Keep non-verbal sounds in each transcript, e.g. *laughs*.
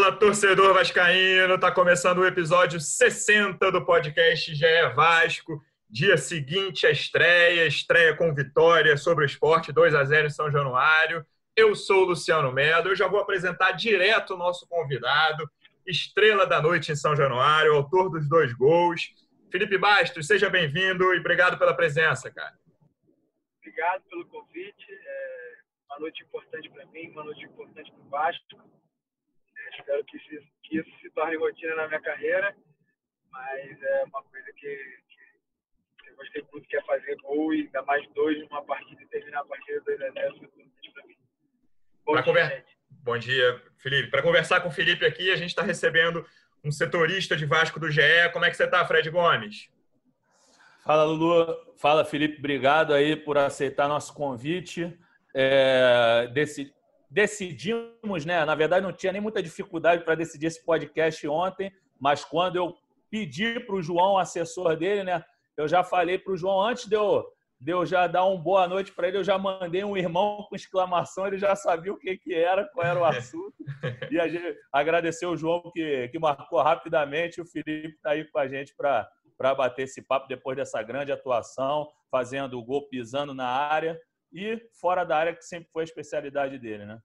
Fala, torcedor vascaíno! Tá começando o episódio 60 do podcast GE Vasco. Dia seguinte a estreia, estreia com vitória sobre o esporte 2 a 0 em São Januário. Eu sou o Luciano Medo, eu já vou apresentar direto o nosso convidado, estrela da noite em São Januário, autor dos dois gols. Felipe Bastos, seja bem-vindo e obrigado pela presença, cara. Obrigado pelo convite. É uma noite importante para mim, uma noite importante para o Vasco espero que, se, que, isso se torne rotina na minha carreira, mas é uma coisa que, que eu gostei muito, que é fazer gol e ainda mais dois numa partida e terminar a partida 2 a 0 para mim. Bom dia, conver... Bom dia, Felipe. Para conversar com o Felipe aqui, a gente está recebendo um setorista de Vasco do GE. Como é que você está, Fred Gomes? Fala, Lulu. Fala, Felipe. Obrigado aí por aceitar nosso convite. É, desse, decidimos, né? Na verdade, não tinha nem muita dificuldade para decidir esse podcast ontem, mas quando eu pedi para o João, assessor dele, né? Eu já falei para o João antes de eu, de eu já dar uma boa noite para ele, eu já mandei um irmão com exclamação, ele já sabia o que, que era, qual era o assunto. e a gente agradeceu o João que, que marcou rapidamente. O Felipe está aí com a gente para para bater esse papo depois dessa grande atuação, fazendo o gol pisando na área e fora da área, que sempre foi a especialidade dele, né?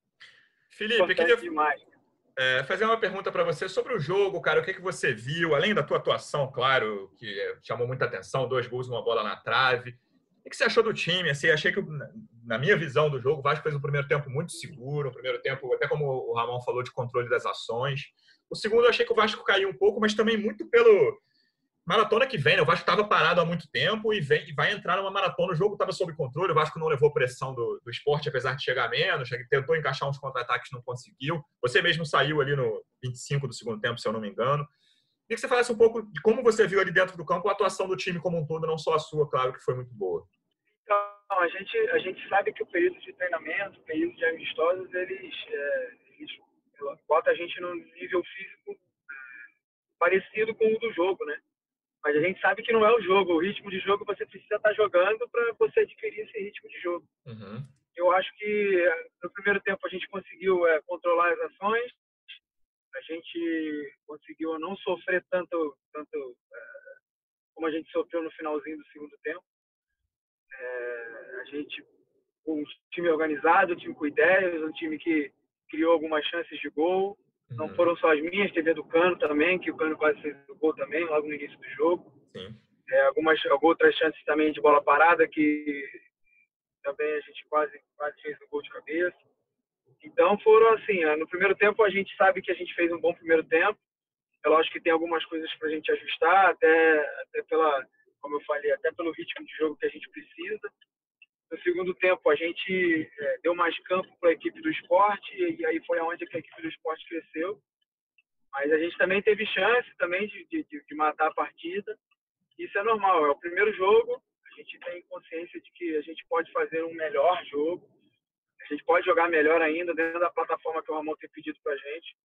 Felipe, queria é, fazer uma pergunta para você sobre o jogo, cara. O que, que você viu, além da tua atuação, claro, que chamou muita atenção, dois gols, uma bola na trave. O que você achou do time? Assim, achei que, na minha visão do jogo, o Vasco fez um primeiro tempo muito seguro, um primeiro tempo, até como o Ramon falou, de controle das ações. O segundo, eu achei que o Vasco caiu um pouco, mas também muito pelo, maratona que vem, né? O Vasco estava parado há muito tempo e, vem, e vai entrar numa maratona. O jogo estava sob controle, o Vasco não levou pressão do, do esporte, apesar de chegar menos, tentou encaixar uns contra-ataques, não conseguiu. Você mesmo saiu ali no 25 do segundo tempo, se eu não me engano. Queria que você falasse um pouco de como você viu ali dentro do campo a atuação do time como um todo, não só a sua, claro, que foi muito boa. Então, a gente, a gente sabe que o período de treinamento, o período de amistosos, eles, é, eles a gente num nível físico é, parecido com o do jogo, né? Mas a gente sabe que não é o jogo. O ritmo de jogo você precisa estar jogando para você adquirir esse ritmo de jogo. Uhum. Eu acho que eh, no primeiro tempo a gente conseguiu é, controlar as ações, a gente conseguiu não sofrer tanto, tanto é, como a gente sofreu no finalzinho do segundo tempo. É, a gente, um time organizado, um time com ideias, um time que criou algumas chances de gol. Não uhum. foram só as minhas, teve a do Cano também, que o Cano quase fez o gol também, logo no início do jogo. Sim. É, algumas outras chances também de bola parada, que também a gente quase, quase fez o gol de cabeça. Então foram assim, no primeiro tempo a gente sabe que a gente fez um bom primeiro tempo. É lógico que tem algumas coisas para a gente ajustar, até, até pela, como eu falei, até pelo ritmo de jogo que a gente precisa. No segundo tempo, a gente é, deu mais campo para a equipe do esporte e aí foi aonde a equipe do esporte cresceu. Mas a gente também teve chance também de, de, de matar a partida. Isso é normal, é o primeiro jogo. A gente tem consciência de que a gente pode fazer um melhor jogo. A gente pode jogar melhor ainda dentro da plataforma que o Ramon tem pedido para a gente.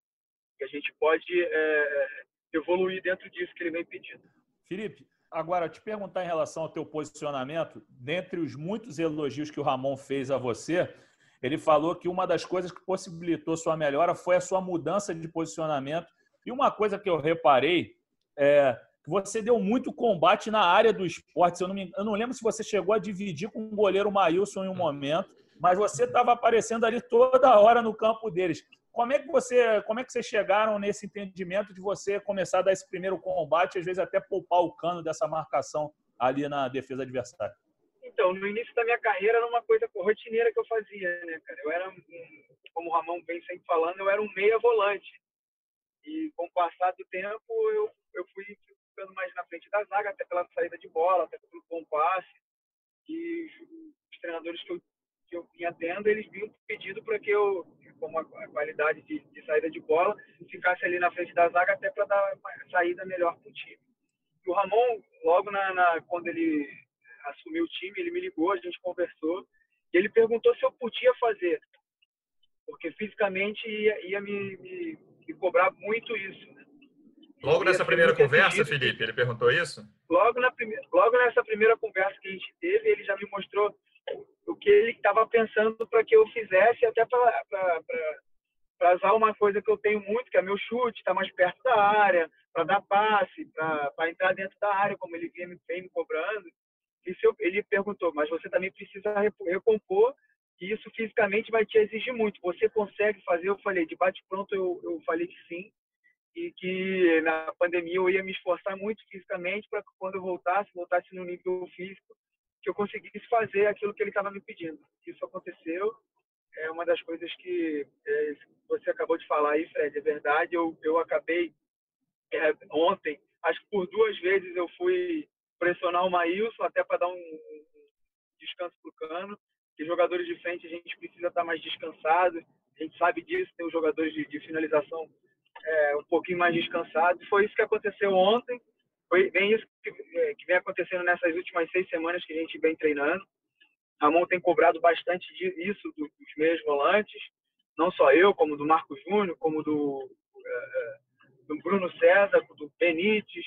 E a gente pode é, evoluir dentro disso que ele vem pedindo. Felipe, Agora, te perguntar em relação ao teu posicionamento, dentre os muitos elogios que o Ramon fez a você, ele falou que uma das coisas que possibilitou sua melhora foi a sua mudança de posicionamento. E uma coisa que eu reparei é que você deu muito combate na área do esporte. Eu não, me, eu não lembro se você chegou a dividir com o goleiro Maílson em um momento, mas você estava aparecendo ali toda hora no campo deles. Como é que você, como é que vocês chegaram nesse entendimento de você começar a dar esse primeiro combate, às vezes até poupar o cano dessa marcação ali na defesa adversária? Então, no início da minha carreira era uma coisa rotineira que eu fazia, né, cara? Eu era, como o Ramon vem sempre falando, eu era um meia volante. E com o passar do tempo, eu, eu fui ficando mais na frente da zaga, até pela saída de bola, até pelo bom passe. E os treinadores que eu que eu vinha tendo, eles vinham pedindo para que eu, como a, qualidade de, de, saída de bola, ficasse ali na frente da zaga até para dar uma saída melhor para o time. E o Ramon, logo na, na, quando ele assumiu o time, ele me ligou, a gente conversou, e ele perguntou se eu podia fazer, porque fisicamente ia, ia me, me, me, cobrar muito isso. Né? Logo nessa primeira conversa, Felipe, ele perguntou isso? Logo, na primeira, logo nessa primeira conversa que a gente teve, ele já me mostrou o que ele estava pensando para que eu fizesse, até para usar uma coisa que eu tenho muito, que é meu chute, estar tá mais perto da área, para dar passe, para entrar dentro da área, como ele vem, vem me cobrando. Eu, ele perguntou, mas você também precisa recompor e isso fisicamente vai te exigir muito. Você consegue fazer? Eu falei, de bate-pronto eu, eu falei que sim e que na pandemia eu ia me esforçar muito fisicamente para quando eu voltasse, voltasse no nível físico, que eu conseguisse fazer aquilo que ele estava me pedindo. Isso aconteceu. É uma das coisas que é, você acabou de falar aí, Fred, é verdade. Eu, eu acabei é, ontem, acho que por duas vezes eu fui pressionar o Maílson até para dar um, um descanso para o Cano. Que jogadores de frente a gente precisa estar tá mais descansado. A gente sabe disso, tem os jogadores de, de finalização é, um pouquinho mais descansados. Foi isso que aconteceu ontem. Foi bem isso que, é, que vem acontecendo nessas últimas seis semanas que a gente vem treinando. Ramon tem cobrado bastante disso dos meios volantes, não só eu, como do Marco Júnior, como do, é, é, do Bruno César, do Benítez,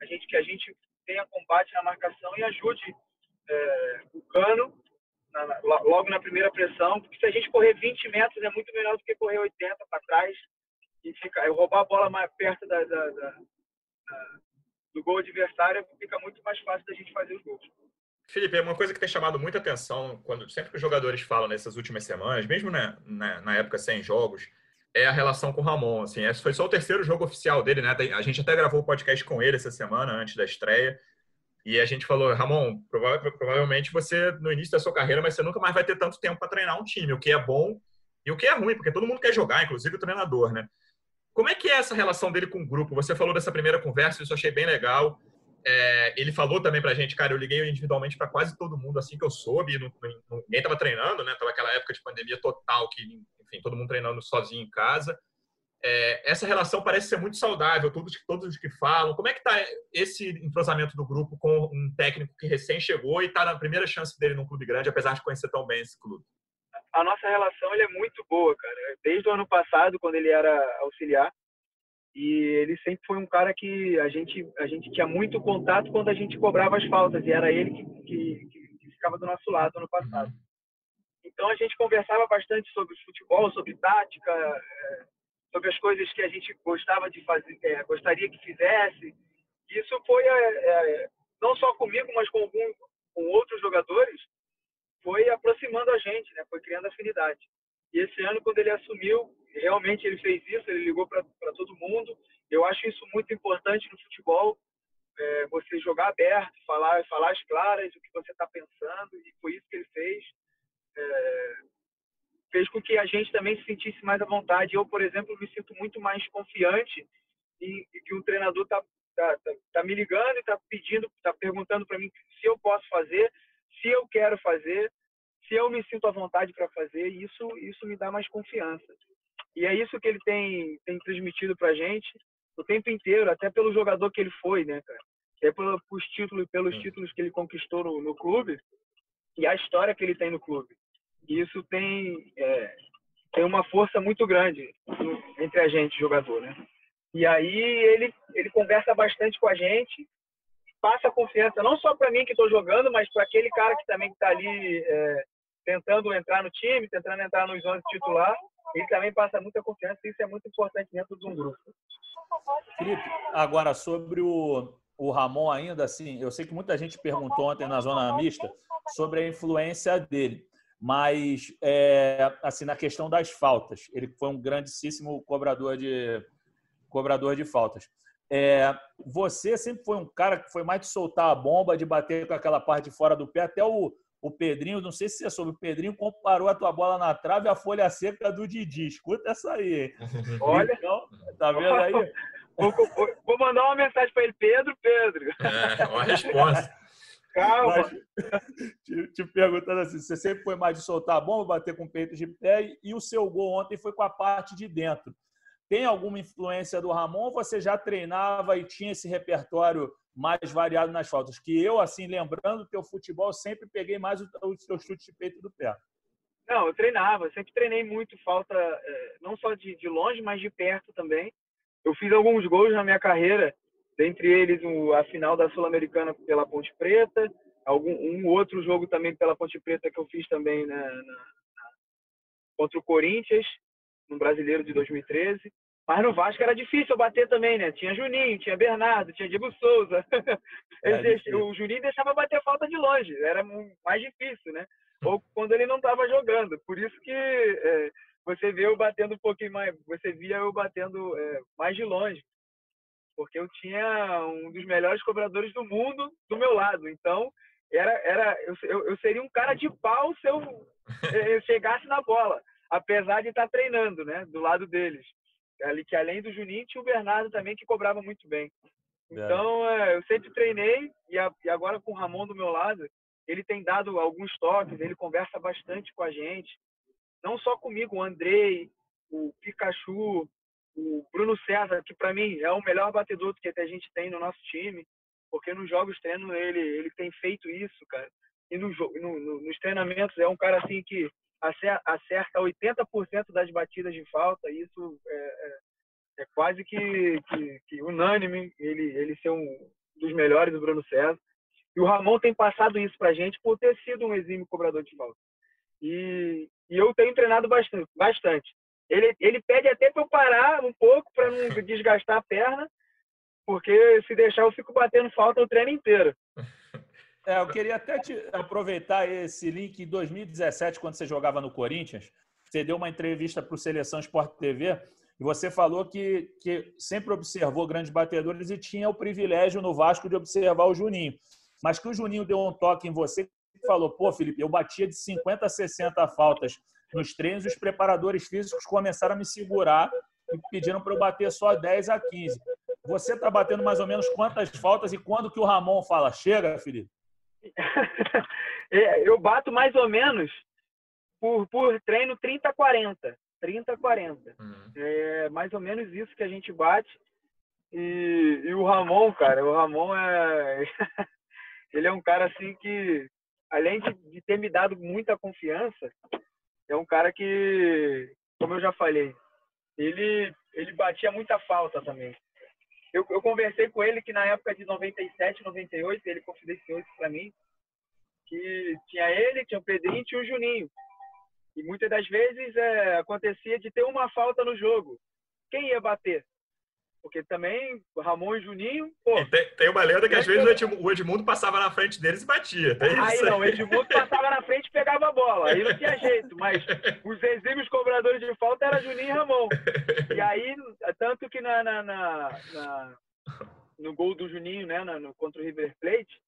a gente que a gente tenha combate na marcação e ajude é, o Cano na, na, logo na primeira pressão, porque se a gente correr 20 metros é muito melhor do que correr 80 para trás e fica, roubar a bola mais perto da, da, da, do gol adversário fica muito mais fácil da gente fazer os gols. Felipe, uma coisa que tem chamado muita atenção quando sempre que os jogadores falam nessas últimas semanas, mesmo na, na, na época sem jogos, é a relação com o Ramon. Assim, esse foi só o terceiro jogo oficial dele, né? A gente até gravou o podcast com ele essa semana, antes da estreia. E a gente falou, Ramon, provavelmente você, no início da sua carreira, mas você nunca mais vai ter tanto tempo para treinar um time, o que é bom e o que é ruim, porque todo mundo quer jogar, inclusive o treinador, né? Como é que é essa relação dele com o grupo? Você falou dessa primeira conversa, isso eu achei bem legal. É, ele falou também pra gente, cara, eu liguei individualmente para quase todo mundo assim que eu soube, não, não, ninguém tava treinando, né? Tava aquela época de pandemia total que, enfim, todo mundo treinando sozinho em casa. É, essa relação parece ser muito saudável, todos, todos os que falam. Como é que tá esse entrosamento do grupo com um técnico que recém chegou e está na primeira chance dele num clube grande, apesar de conhecer tão bem esse clube? A nossa relação ele é muito boa, cara. Desde o ano passado, quando ele era auxiliar, e ele sempre foi um cara que a gente a gente tinha muito contato quando a gente cobrava as faltas e era ele que, que, que ficava do nosso lado ano passado. Então a gente conversava bastante sobre futebol, sobre tática, é, sobre as coisas que a gente gostava de fazer, é, gostaria que fizesse. Isso foi é, não só comigo, mas com, algum, com outros jogadores foi aproximando a gente, né? Foi criando afinidade. E esse ano, quando ele assumiu, realmente ele fez isso, ele ligou para todo mundo. Eu acho isso muito importante no futebol, é, você jogar aberto, falar, falar as claras o que você está pensando, e foi isso que ele fez. É, fez com que a gente também se sentisse mais à vontade. Eu, por exemplo, me sinto muito mais confiante e, e que o treinador está tá, tá, tá, me ligando e está pedindo, está perguntando para mim se eu posso fazer, se eu quero fazer, se eu me sinto à vontade para fazer, isso isso me dá mais confiança. E é isso que ele tem tem transmitido para a gente o tempo inteiro, até pelo jogador que ele foi, né, cara? É pelos títulos, pelos títulos que ele conquistou no, no, clube e a história que ele tem no clube. E isso tem é, tem uma força muito grande entre a gente, jogador, né? E aí ele ele conversa bastante com a gente passa confiança não só para mim que estou jogando, mas para aquele cara que também está ali é, tentando entrar no time, tentando entrar nos 11 titular. Ele também passa muita confiança e isso é muito importante dentro de um grupo. Felipe, agora sobre o, o Ramon ainda, assim, eu sei que muita gente perguntou ontem na zona mista sobre a influência dele, mas é, assim na questão das faltas, ele foi um grandíssimo cobrador de cobrador de faltas. É, você sempre foi um cara que foi mais de soltar a bomba, de bater com aquela parte de fora do pé. Até o, o Pedrinho, não sei se você soube, o Pedrinho comparou a tua bola na trave à folha seca do Didi. Escuta essa aí. *laughs* Olha. Então, tá vendo aí? *laughs* Vou, vou, vou mandar uma mensagem para ele. Pedro, Pedro. É, uma resposta. *laughs* Calma. Mas, te, te, perguntando assim: você sempre foi mais de soltar a bomba, bater com o peito de pé, e o seu gol ontem foi com a parte de dentro. Tem alguma influência do Ramon ou você já treinava e tinha esse repertório mais variado nas faltas? Que eu, assim, lembrando do teu futebol, sempre peguei mais o, o teu chute de peito do pé. Não, eu treinava, sempre treinei muito falta, é, não só de, de longe, mas de perto também. Eu fiz alguns gols na minha carreira, dentre eles a final da Sul-Americana pela Ponte Preta, algum um outro jogo também pela Ponte Preta que eu fiz também na, na, contra o Corinthians, no Brasileiro de 2013. Mas no Vasco era difícil bater também, né? Tinha Juninho, tinha Bernardo, tinha Diego Souza. É, o Juninho deixava bater falta de longe, era mais difícil, né? Ou quando ele não estava jogando. Por isso que é, você vê eu batendo um pouquinho mais, você via eu batendo é, mais de longe. Porque eu tinha um dos melhores cobradores do mundo do meu lado. Então, era, era eu, eu seria um cara de pau se eu, *laughs* eu chegasse na bola, apesar de estar treinando, né? Do lado deles ali que além do Juninho tinha o Bernardo também que cobrava muito bem. Então é, eu sempre treinei e, a, e, agora com o Ramon do meu lado ele tem dado alguns toques, ele conversa bastante com a gente, não só comigo, o Andrei, o Pikachu, o Bruno César, que para mim é o melhor batedor que a gente tem no nosso time, porque nos jogos treino ele ele tem feito isso, cara. E no, no, no, nos treinamentos é um cara assim que acerta 80% das batidas de falta, isso é, é, é quase que, que, que, unânime ele, ele ser um dos melhores do Bruno César. E o Ramon tem passado isso para a gente por ter sido um exímio cobrador de falta. E, e eu tenho treinado bastante. bastante. Ele, ele pede até para eu parar um pouco para não desgastar a perna, porque se deixar eu fico batendo falta o treino inteiro. É, eu queria até te aproveitar esse link em 2017, quando você jogava no Corinthians. Você deu uma entrevista para o Seleção Sport TV e você falou que, que sempre observou grandes batedores e tinha o privilégio no Vasco de observar o Juninho. Mas que o Juninho deu um toque em você e falou: pô, Felipe, eu batia de 50 a 60 faltas nos treinos os preparadores físicos começaram a me segurar e pediram para eu bater só 10 a 15. Você está batendo mais ou menos quantas faltas e quando que o Ramon fala? Chega, Felipe? *laughs* É, eu bato mais ou menos por, por treino 30 a 40. 30 a 40. Uhum. É mais ou menos isso que a gente bate. E, e o Ramon, cara, o Ramon é. *laughs* ele é um cara assim que, além de, de ter me dado muita confiança, é um cara que, como eu já falei, ele, ele batia muita falta também. Eu, eu, conversei com ele que na época de 97, 98, ele confidenciou isso para mim, que tinha ele, tinha o Pedrinho, tinha o Juninho. E muitas das vezes é, acontecia de ter uma falta no jogo. Quem ia bater? Porque também Ramon e Juninho. Pô, tem, tem, uma lenda que às vezes o Edmundo, o Edmundo, passava na frente deles e batia. Tem aí isso. não, o Edmundo passava na frente e pegava a bola. Aí não tinha jeito. Mas os exímios cobradores de falta eram Juninho e Ramon. E aí, tanto que na, na, na, na no gol do Juninho, né, no, contra o River Plate,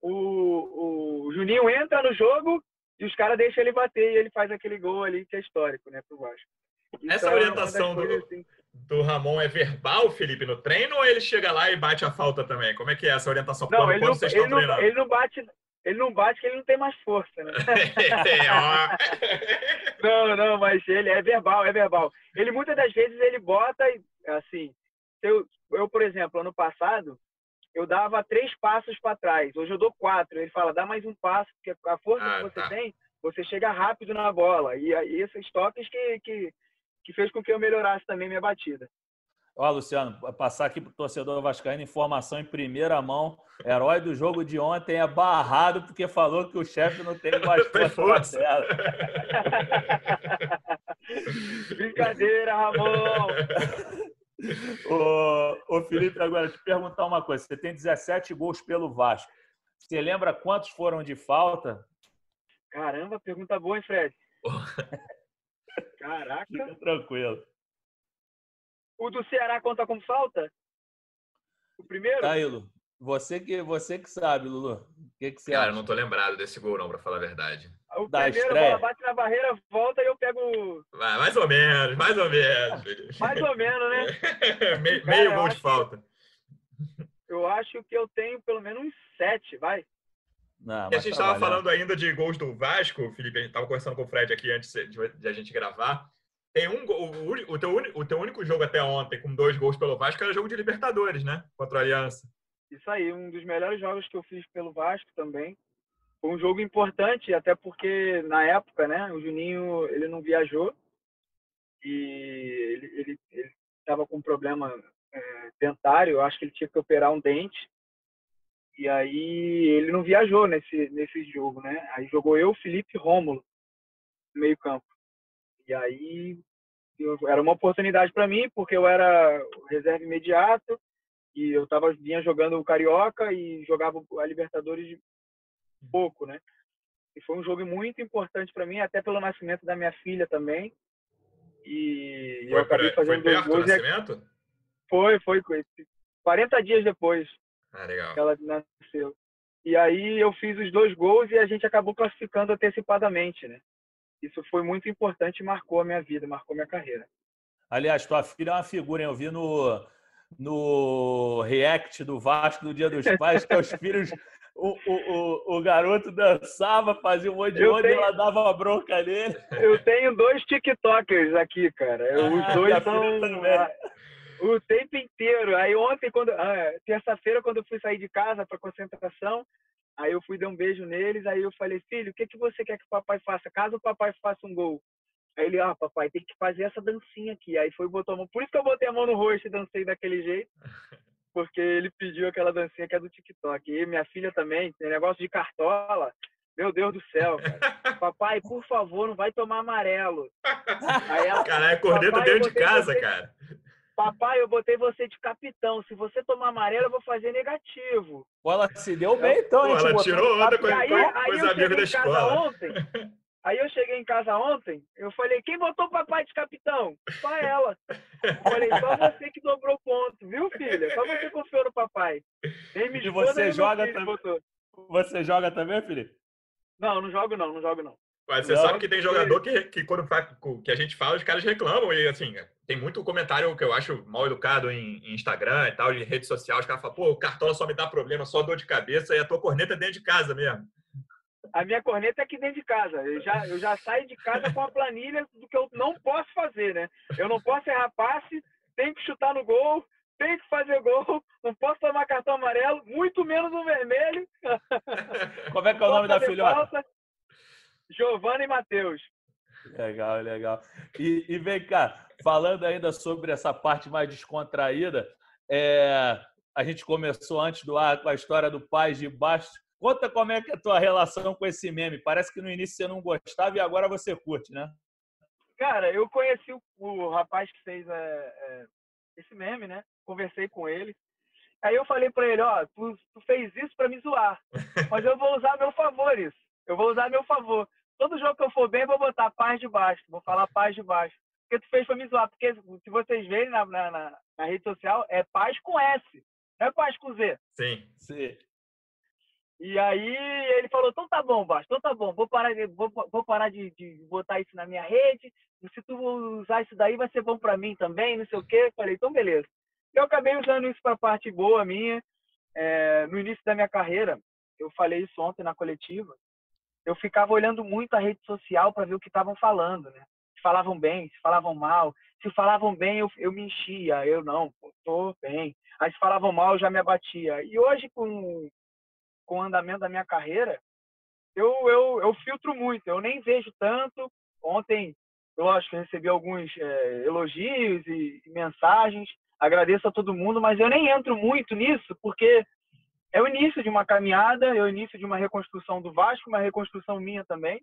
o, o Juninho entra no jogo e os caras deixam ele bater e ele faz aquele gol ali que é histórico, né, pro Vasco. Então, Essa orientação do, assim, do Ramon é verbal, Felipe, no treino ou ele chega lá e bate a falta também? Como é que é essa orientação não, quando, quando não, vocês estão não, treinando? Ele não bate, ele não bate que ele não tem mais força, né? *laughs* *laughs* não, não, mas ele é verbal, é verbal. Ele muitas das vezes ele bota assim, eu, eu por exemplo, ano passado eu dava três passos para trás. Hoje eu dou quatro. Ele fala, dá mais um passo, porque a força ah, que você tá. tem, você chega rápido na bola. E, e esses toques que, que que fez com que eu melhorasse também minha batida. Ó, Luciano, passar aqui para o torcedor vascaíno informação em primeira mão. Herói do jogo de ontem é barrado porque falou que o chefe não tem mais *laughs* força. *laughs* Brincadeira, Ramon! ô, ô, Felipe, agora te perguntar uma coisa. Você tem 17 gols pelo Vasco. Você lembra quantos foram de falta? Caramba, pergunta boa, hein, Fred? *laughs* Caraca. Fica tranquilo. O do Ceará conta como falta? O primeiro? Tá aí, Lu. Você que, você que sabe, Lulu. O que, que você Cara, acha? eu não tô lembrado desse gol, não, pra falar a verdade. O da primeiro, estreia. bola bate na barreira, volta e eu pego. Vai, mais ou menos, mais ou menos. mais ou menos, né? *laughs* meio, Cara, meio gol de falta. Eu acho que eu tenho pelo menos uns sete, vai. Não, e a gente estava falando ainda de gols do Vasco, Felipe, a gente estava conversando com o Fred aqui antes de, a gente gravar. Tem um o, o, teu, o teu único jogo até ontem com dois gols pelo Vasco era jogo de Libertadores, né? Contra a Aliança. Isso aí, um dos melhores jogos que eu fiz pelo Vasco também. Foi um jogo importante, até porque na época, né, o Juninho ele não viajou e ele estava com um problema é, dentário, eu acho que ele tinha que operar um dente. E aí ele não viajou nesse, nesse jogo, né? Aí jogou eu, Felipe e Rômulo no meio campo. E aí eu, era uma oportunidade para mim, porque eu era reserva imediato e eu tava vinha jogando o Carioca e jogava a Libertadores pouco, né? E foi um jogo muito importante para mim, até pelo nascimento da minha filha também. E foi eu acabei fazendo foi dois gols. Nascimento? Foi, foi. 40 dias depois ah, legal. que ela nasceu. E aí eu fiz os dois gols e a gente acabou classificando antecipadamente, né? Isso foi muito importante e marcou a minha vida, marcou a minha carreira. Aliás, tua filha é uma figura, hein? Eu vi no, no React do Vasco do Dia dos Pais que os filhos *laughs* o, o, o, garoto dançava, fazia um monte de onda tenho... e ela dava uma bronca nele. Eu tenho dois TikTokers aqui, cara. *laughs* Os ah, dois são o tempo inteiro. Aí ontem, quando ah, terça-feira, quando eu fui sair de casa para concentração, aí eu fui dar um beijo neles, aí eu falei, filho, o que, que você quer que o papai faça? Caso o papai faça um gol. Aí ele, ah, papai, tem que fazer essa dancinha aqui. Aí foi botou a mão. Por isso que eu botei a mão no rosto e dancei daquele jeito. *laughs* Porque ele pediu aquela dancinha que é do TikTok. E minha filha também, tem negócio de cartola. Meu Deus do céu, cara. *laughs* Papai, por favor, não vai tomar amarelo. *laughs* Aí ela, Caralho, é corneta dentro de casa, você... cara. Papai, eu botei você de capitão. Se você tomar amarelo, eu vou fazer negativo. Pô, ela se deu bem, então. Pô, ela tirou onda com, aí, com os amigos da escola. Ontem, aí eu cheguei em casa ontem, eu falei, quem botou papai de capitão? Só ela. Eu falei, só você que dobrou ponto, viu, filha? Só você confiou no papai. Nem me e você joga também? Você joga também, Felipe? Não, não jogo não, não jogo não. Mas você não, sabe que tem jogador que, que quando que a gente fala, os caras reclamam. E assim, tem muito comentário que eu acho mal educado em, em Instagram e tal, em rede social. Os caras falam, pô, o cartola só me dá problema, só dor de cabeça e a tua corneta é dentro de casa mesmo. A minha corneta é aqui dentro de casa. Eu já, eu já saio de casa com a planilha do que eu não posso fazer, né? Eu não posso errar passe, tenho que chutar no gol, tenho que fazer gol, não posso tomar cartão amarelo, muito menos no vermelho. Como é que é o nome da filhota? Falta. Giovana e Matheus. Legal, legal. E, e, vem cá, falando ainda sobre essa parte mais descontraída, é, a gente começou antes do ar com a história do Paz de Baixo. Conta como é que é a tua relação com esse meme. Parece que no início você não gostava e agora você curte, né? Cara, eu conheci o, o rapaz que fez é, é, esse meme, né? Conversei com ele. Aí eu falei para ele, ó, tu, tu fez isso para me zoar, mas eu vou usar a meu favor isso. Eu vou usar a meu favor todo jogo que eu for bem, eu vou botar paz de baixo. Vou falar paz de baixo. Porque tu fez pra me zoar. Porque se vocês verem na, na, na, na rede social, é paz com S. Não é paz com Z. Sim. Sim. E aí ele falou, então tá bom, Baixo, então tá bom, vou parar, de, vou, vou parar de, de, botar isso na minha rede, se tu usar isso daí vai ser bom para mim também, não sei o quê. Falei, então beleza. Eu acabei usando isso para parte boa minha. É, no início da minha carreira, eu falei isso ontem na coletiva, eu ficava olhando muito a rede social para ver o que estavam falando, né? Se falavam bem, se falavam mal. Se falavam bem, eu, eu me enchia. Eu não, pô, tô bem. Aí se falavam mal, eu já me abatia. E hoje, com, com o andamento da minha carreira, eu, eu, eu filtro muito. Eu nem vejo tanto. Ontem, que recebi alguns é, elogios e, e mensagens. Agradeço a todo mundo, mas eu nem entro muito nisso, porque é o início de uma caminhada, é o início de uma reconstrução do Vasco, uma reconstrução minha também,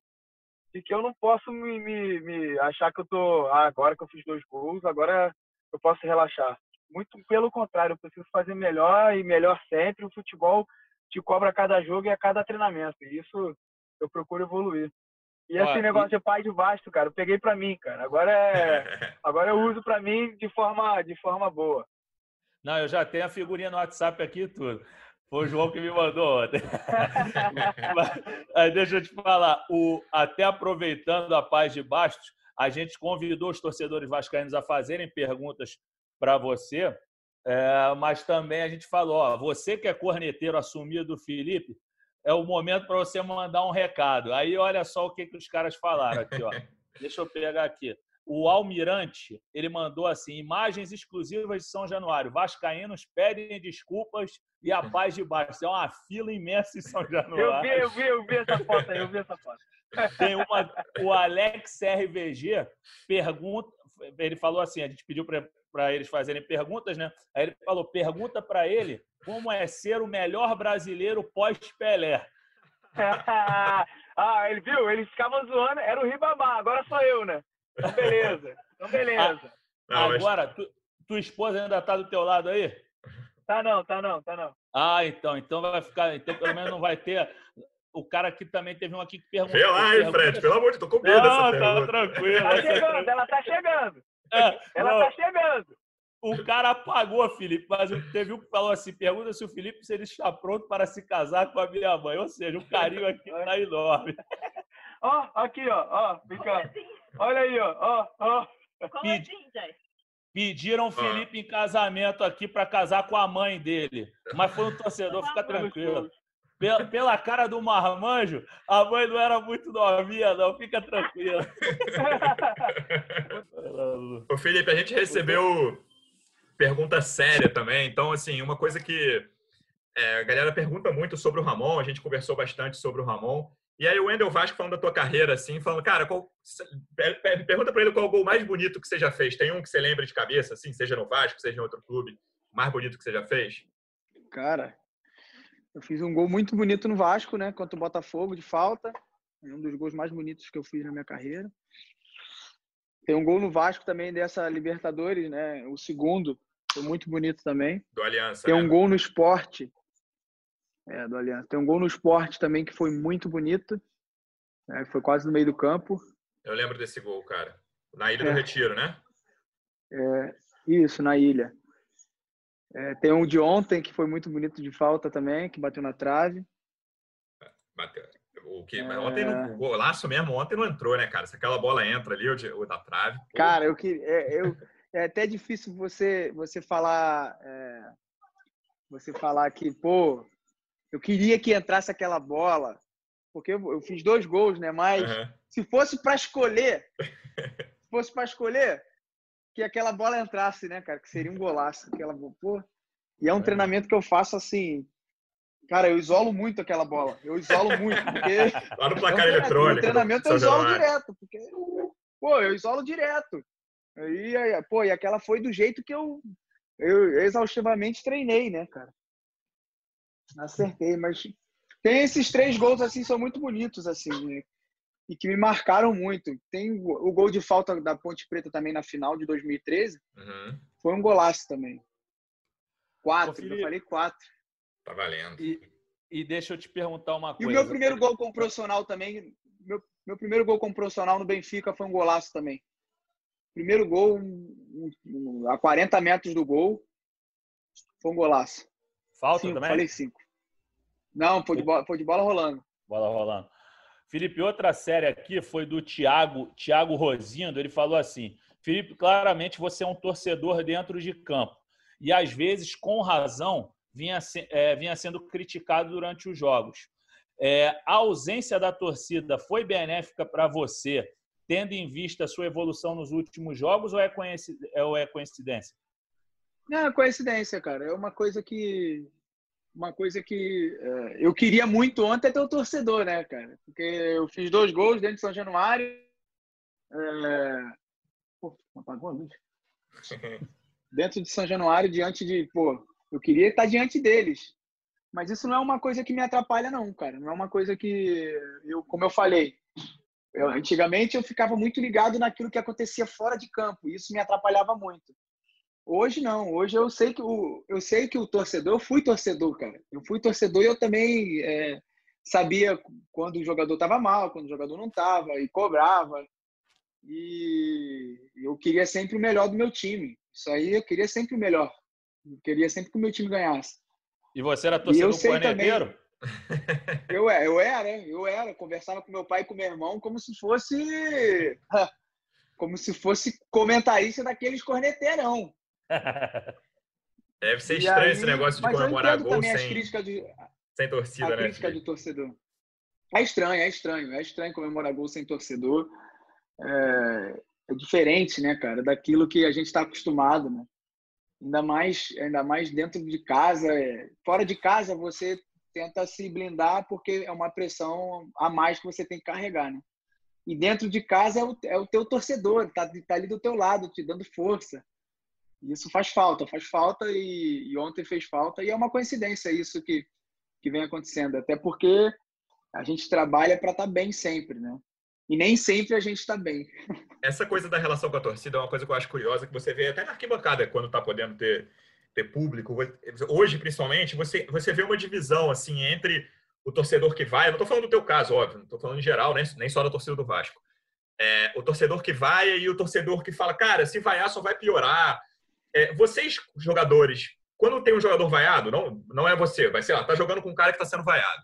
e que eu não posso me, me, me achar que eu tô ah, agora que eu fiz dois gols, agora eu posso relaxar. Muito pelo contrário, eu preciso fazer melhor e melhor sempre. O futebol te cobra a cada jogo e a cada treinamento. E isso eu procuro evoluir. E esse negócio e... de pai de Vasco, cara, eu peguei para mim, cara. Agora é, *laughs* agora eu uso para mim de forma de forma boa. Não, eu já tenho a figurinha no WhatsApp aqui tudo. Foi o João que me mandou ontem. *laughs* Mas, deixa eu te falar, o, até aproveitando a paz de Bastos, a gente convidou os torcedores vascaínos a fazerem perguntas para você, é, mas também a gente falou, ó, você que é corneteiro assumido do Felipe, é o momento para você mandar um recado. Aí olha só o que, que os caras falaram aqui, ó. *laughs* Deixa eu pegar aqui. O Almirante, ele mandou assim: imagens exclusivas de São Januário. Vascaínos pedem desculpas e a paz de baixo. É uma fila imensa em São Januário. Eu vi, eu vi, eu vi essa foto aí, eu vi essa foto. Tem uma, o Alex RVG pergunta, ele falou assim, a gente pediu para eles fazerem perguntas, né? Aí ele falou, pergunta para ele como é ser o melhor brasileiro pós-Pelé. *laughs* ah, ele viu? Ele ficava zoando, era o Ribamar, agora sou eu, né? Então, beleza. Então, beleza. Ah, agora, tu, tua esposa ainda tá do teu lado aí? Tá não, tá não, tá não. Ah, então, então vai ficar, então pelo menos não vai ter o cara aqui também teve um aqui que perguntou. Vê lá, hein, Fred, pelo amor de Deus, tô com medo não, tá tranquilo. Tá chegando, ela tá chegando. É, ela não. tá chegando. O cara apagou, Felipe, mas teve um que falou assim: pergunta se o Felipe se ele está pronto para se casar com a minha mãe. Ou seja, o carinho aqui tá enorme. Ó, aqui, ó, ó, fica. Olha aí, ó, ó, ó. Pedi... Pediram o Felipe em casamento aqui para casar com a mãe dele. Mas foi um torcedor, *laughs* fica tranquilo. Pela, pela cara do marmanjo, a mãe não era muito novinha, não. Fica tranquilo. *laughs* Ô, Felipe, a gente recebeu pergunta séria também. Então, assim, uma coisa que é, a galera pergunta muito sobre o Ramon, a gente conversou bastante sobre o Ramon. E aí o Wendel Vasco falando da tua carreira, assim, falando, cara, qual, pergunta para ele qual é o gol mais bonito que você já fez. Tem um que você lembra de cabeça, assim, seja no Vasco, seja em outro clube, mais bonito que você já fez? Cara, eu fiz um gol muito bonito no Vasco, né, contra o Botafogo, de falta. É um dos gols mais bonitos que eu fiz na minha carreira. Tem um gol no Vasco também dessa Libertadores, né, o segundo, foi muito bonito também. Do Aliança. Tem um né? gol no esporte, é, do Aliança. Tem um gol no esporte também que foi muito bonito. Né? Foi quase no meio do campo. Eu lembro desse gol, cara. Na Ilha é. do Retiro, né? É, isso, na ilha. É, tem um de ontem que foi muito bonito de falta também, que bateu na trave. Bateu. O que, é... ontem no golaço mesmo, ontem não entrou, né, cara? Se aquela bola entra ali, o, o da trave. Pô. Cara, eu que é, eu, é até difícil você você falar é, você falar que, pô, eu queria que entrasse aquela bola, porque eu, eu fiz dois gols, né? Mas uhum. se fosse para escolher, se fosse para escolher, que aquela bola entrasse, né, cara? Que seria um golaço. Aquela, pô. E é um treinamento que eu faço assim. Cara, eu isolo muito aquela bola. Eu isolo muito, porque. *laughs* Lá no placar é um eletrônico. No treinamento eu isolo direto, porque. Pô, eu isolo direto. E, pô, e aquela foi do jeito que eu, eu exaustivamente treinei, né, cara? Acertei, mas tem esses três gols assim são muito bonitos assim, né? e que me marcaram muito. Tem o gol de falta da Ponte Preta também na final de 2013. Uhum. Foi um golaço também. Quatro, eu falei quatro. Tá valendo. E, e deixa eu te perguntar uma coisa. E o meu primeiro gol como profissional também, meu, meu primeiro gol como profissional no Benfica foi um golaço também. Primeiro gol, um, um, a 40 metros do gol, foi um golaço. Falta cinco, também? Falei cinco. Não, foi de, bola, foi de bola rolando. Bola rolando. Felipe, outra série aqui foi do Thiago, Thiago Rosindo. Ele falou assim: Felipe, claramente você é um torcedor dentro de campo. E às vezes, com razão, vinha, é, vinha sendo criticado durante os jogos. É, a ausência da torcida foi benéfica para você, tendo em vista a sua evolução nos últimos jogos, ou é, ou é coincidência? Não, é coincidência, cara. É uma coisa que. Uma coisa que é, eu queria muito ontem é ter o torcedor, né, cara? Porque eu fiz dois gols dentro de São Januário. É... Pô, apagou a luz. *laughs* dentro de São Januário, diante de. Pô, eu queria estar diante deles. Mas isso não é uma coisa que me atrapalha, não, cara. Não é uma coisa que. Eu, como eu falei, eu, antigamente eu ficava muito ligado naquilo que acontecia fora de campo. E isso me atrapalhava muito. Hoje não, hoje eu sei que o, eu sei que o torcedor, eu fui torcedor, cara. Eu fui torcedor e eu também é, sabia quando o jogador estava mal, quando o jogador não estava, e cobrava. E eu queria sempre o melhor do meu time. Isso aí eu queria sempre o melhor. Eu queria sempre que o meu time ganhasse. E você era torcedor corneteiro? *laughs* Eu, eu era, eu era. Conversava com meu pai e com meu irmão como se fosse. *laughs* Como se fosse comentarista daqueles corneteirão. Deve ser estranho aí, esse negócio de comemorar gol sem... De, Sem torcida, a né? Crítica de torcedor. É estranho, é estranho. É estranho comemorar gol sem torcedor. É, é diferente, né, cara, daquilo que a gente está acostumado, né? Ainda mais, ainda mais dentro de casa. É... Fora de casa, você tenta se blindar porque é uma pressão a mais que você tem que carregar, né? E dentro de casa é o, é o teu torcedor, tá, tá ali do teu lado, te dando força. Isso faz falta, faz falta e, e, ontem fez falta. E é uma coincidência isso que, que vem acontecendo. Até porque a gente trabalha para estar tá bem sempre, né? E nem sempre a gente está bem. Essa coisa da relação com a torcida é uma coisa que eu acho curiosa, que você vê até na arquibancada, quando está podendo ter, ter público. Hoje, principalmente, você, você vê uma divisão assim entre o torcedor que vai. Eu não estou falando do teu caso, óbvio, não estou falando em geral, nem, nem só da torcida do Vasco. É, o torcedor que vai e o torcedor que fala, cara, se vaiar só vai piorar. É, vocês, jogadores, quando tem um jogador vaiado, não, não é você, vai ser lá, tá jogando com um cara que está sendo vaiado.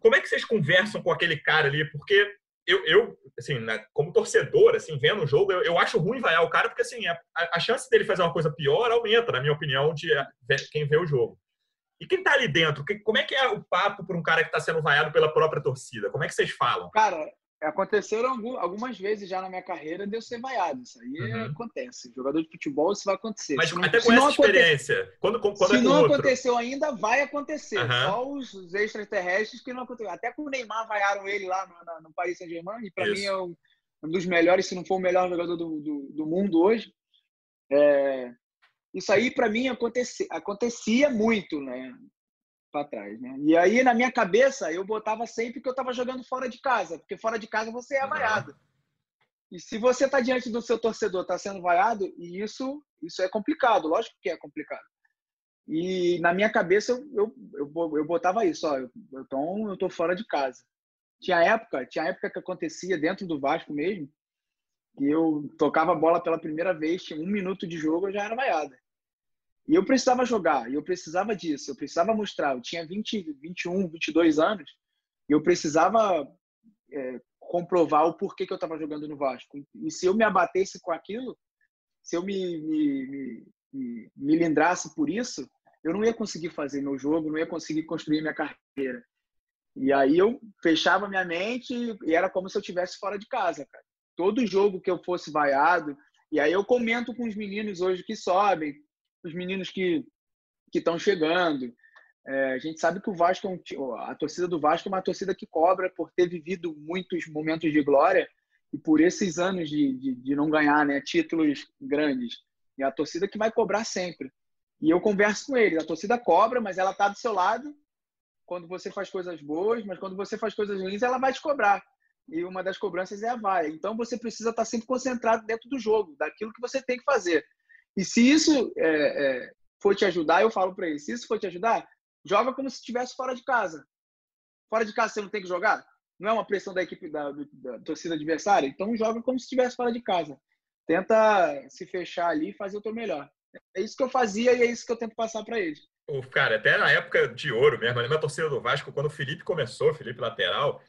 Como é que vocês conversam com aquele cara ali? Porque eu, eu assim, né, como torcedor, assim, vendo o jogo, eu, eu, acho ruim vaiar o cara, porque assim, a, a, chance dele fazer uma coisa pior aumenta, na minha opinião, de quem vê o jogo. E quem tá ali dentro? como é que é o papo para um cara que está sendo vaiado pela própria torcida? Como é que vocês falam? Cara, Aconteceram algumas vezes já na minha carreira de eu ser vaiado. Isso aí uhum. acontece. Jogador de futebol, isso vai acontecer. Mas não, até com essa experiência. Quando, quando se é não outro. aconteceu ainda, vai acontecer. Uhum. Só os, extraterrestres que não aconteceu. Até com o Neymar vaiaram ele lá no, no Paris Saint-Germain. E para mim é um, um, dos melhores, se não for o melhor jogador do, do, do mundo hoje. É, isso aí, para mim, acontecia, acontecia muito, né? Para trás, né? E aí na minha cabeça eu botava sempre que eu estava jogando fora de casa, porque fora de casa você é vaiado. E se você está diante do seu torcedor, está sendo vaiado, e isso isso é complicado, lógico que é complicado. E na minha cabeça eu, eu, eu, botava isso, ó, eu, então eu tô fora de casa. Tinha época, tinha época que acontecia dentro do Vasco mesmo, que eu tocava a bola pela primeira vez, tinha um minuto de jogo, eu já era vaiada. E eu precisava jogar, eu precisava disso, eu precisava mostrar. Eu tinha 20, 21, 22 anos, e eu precisava é, comprovar o porquê que eu estava jogando no Vasco. E se eu me abatesse com aquilo, se eu me, me, me, me lindrasse por isso, eu não ia conseguir fazer meu jogo, não ia conseguir construir minha carreira. E aí eu fechava minha mente e era como se eu estivesse fora de casa, cara. Todo jogo que eu fosse vaiado, e aí eu comento com os meninos hoje que sobem, os meninos que estão chegando. É, a gente sabe que o Vasco, é um, a torcida do Vasco é uma torcida que cobra por ter vivido muitos momentos de glória e por esses anos de, de, de não ganhar né, títulos grandes. E a torcida que vai cobrar sempre. E eu converso com eles. A torcida cobra, mas ela está do seu lado quando você faz coisas boas, mas quando você faz coisas ruins, ela vai te cobrar. E uma das cobranças é a vaia. Então você precisa estar tá sempre concentrado dentro do jogo, daquilo que você tem que fazer. E se isso é, é, for te ajudar, eu falo para ele, se isso for te ajudar, joga como se estivesse fora de casa. Fora de casa você não tem que jogar? Não é uma pressão da equipe da, da torcida adversária? Então joga como se estivesse fora de casa. Tenta se fechar ali e fazer o teu melhor. É isso que eu fazia e é isso que eu tento passar para eles. Cara, até na época de ouro mesmo, na torcida do Vasco, quando o Felipe começou, Felipe lateral,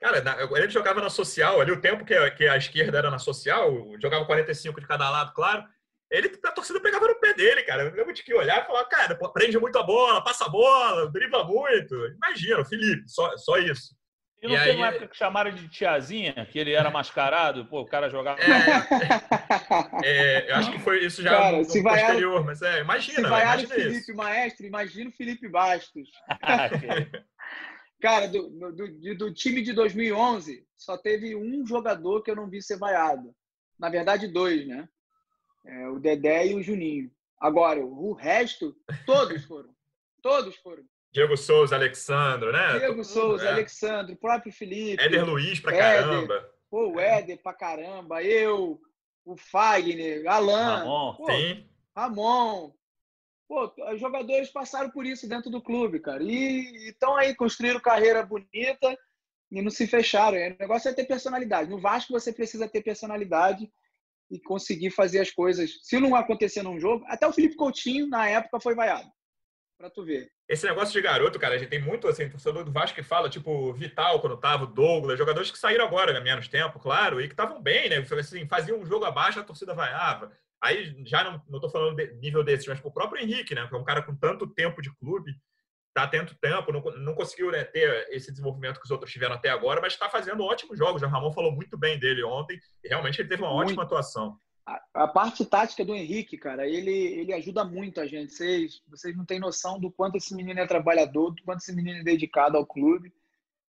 Cara, gente jogava na social ali, o tempo que a esquerda era na social, jogava 45 de cada lado, claro. Ele, a torcida pegava no pé dele, cara. Eu lembro de que olhar e falar, cara, prende muito a bola, passa a bola, dribla muito. Imagina, o Felipe, só, só isso. E não e teve uma época que chamaram de tiazinha, que ele era mascarado, pô, o cara jogava. É, é, eu acho que foi isso já cara, no, no posterior, mas é, imagina. Se vaiar o Felipe isso. Maestro, imagina o Felipe Bastos. *laughs* Ah, cara, do, do, do, time de 2011, só teve um jogador que eu não vi ser vaiado. Na verdade, dois, né? É, o Dedé e o Juninho. Agora, o resto, todos *laughs* foram. todos foram. Diego Souza, Alexandre, né? Diego Souza, é. Alexandre, o próprio Felipe. Éder Luiz pra Éder, caramba. Pô, o Éder pra caramba. Eu, o Fagner, Alan. Ramon. Pô, Sim. Ramon. Pô, os jogadores passaram por isso dentro do clube, cara. E estão aí, construíram carreira bonita e não se fecharam. O negócio é ter personalidade. No Vasco você precisa ter personalidade e conseguir fazer as coisas. Se não acontecer num jogo, até o Felipe Coutinho, na época, foi vaiado. Pra tu ver. Esse negócio de garoto, cara, a gente tem muito, assim, torcedor do Vasco que fala, tipo, Vital, quando tava, Douglas, jogadores que saíram agora, né, menos tempo, claro, e que estavam bem, né? Assim, faziam um jogo abaixo, a torcida vaiava. Aí, já não, não tô falando de nível desses, mas pro próprio Henrique, né? Que é um cara com tanto tempo de clube. Está tendo tempo, não, não conseguiu né, ter esse desenvolvimento que os outros tiveram até agora, mas está fazendo ótimos jogos. O Ramon falou muito bem dele ontem e realmente ele teve uma muito. ótima atuação. A, a, parte tática do Henrique, cara, ele, ele ajuda muito a gente. Vocês, vocês não têm noção do quanto esse menino é trabalhador, do quanto esse menino é dedicado ao clube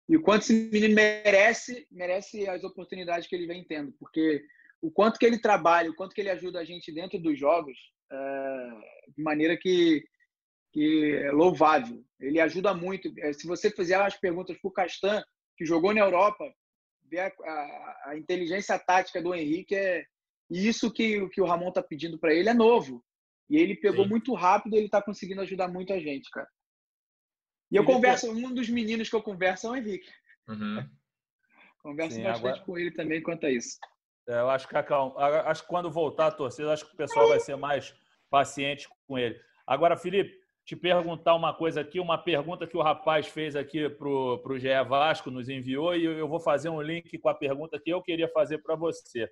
e o quanto esse menino merece, merece as oportunidades que ele vem tendo, porque o quanto que ele trabalha, o quanto que ele ajuda a gente dentro dos jogos, é, de maneira que, que é louvável. Ele ajuda muito. É, se você fizer as perguntas para o Castan, que jogou na Europa, ver a, a, a, inteligência tática do Henrique é isso que, que o Ramon está pedindo para ele é novo. E ele pegou Sim. muito rápido e ele está conseguindo ajudar muito a gente, cara. E eu converso, um dos meninos que eu converso é o Henrique. Uhum. *laughs* Converso Sim, bastante agora... com ele também quanto a isso. É, eu acho que, acho que quando voltar a torcida, acho que o pessoal vai ser mais paciente com ele. Agora, Felipe, te perguntar uma coisa aqui, uma pergunta que o rapaz fez aqui para o GE Vasco, nos enviou, e eu vou fazer um link com a pergunta que eu queria fazer para você.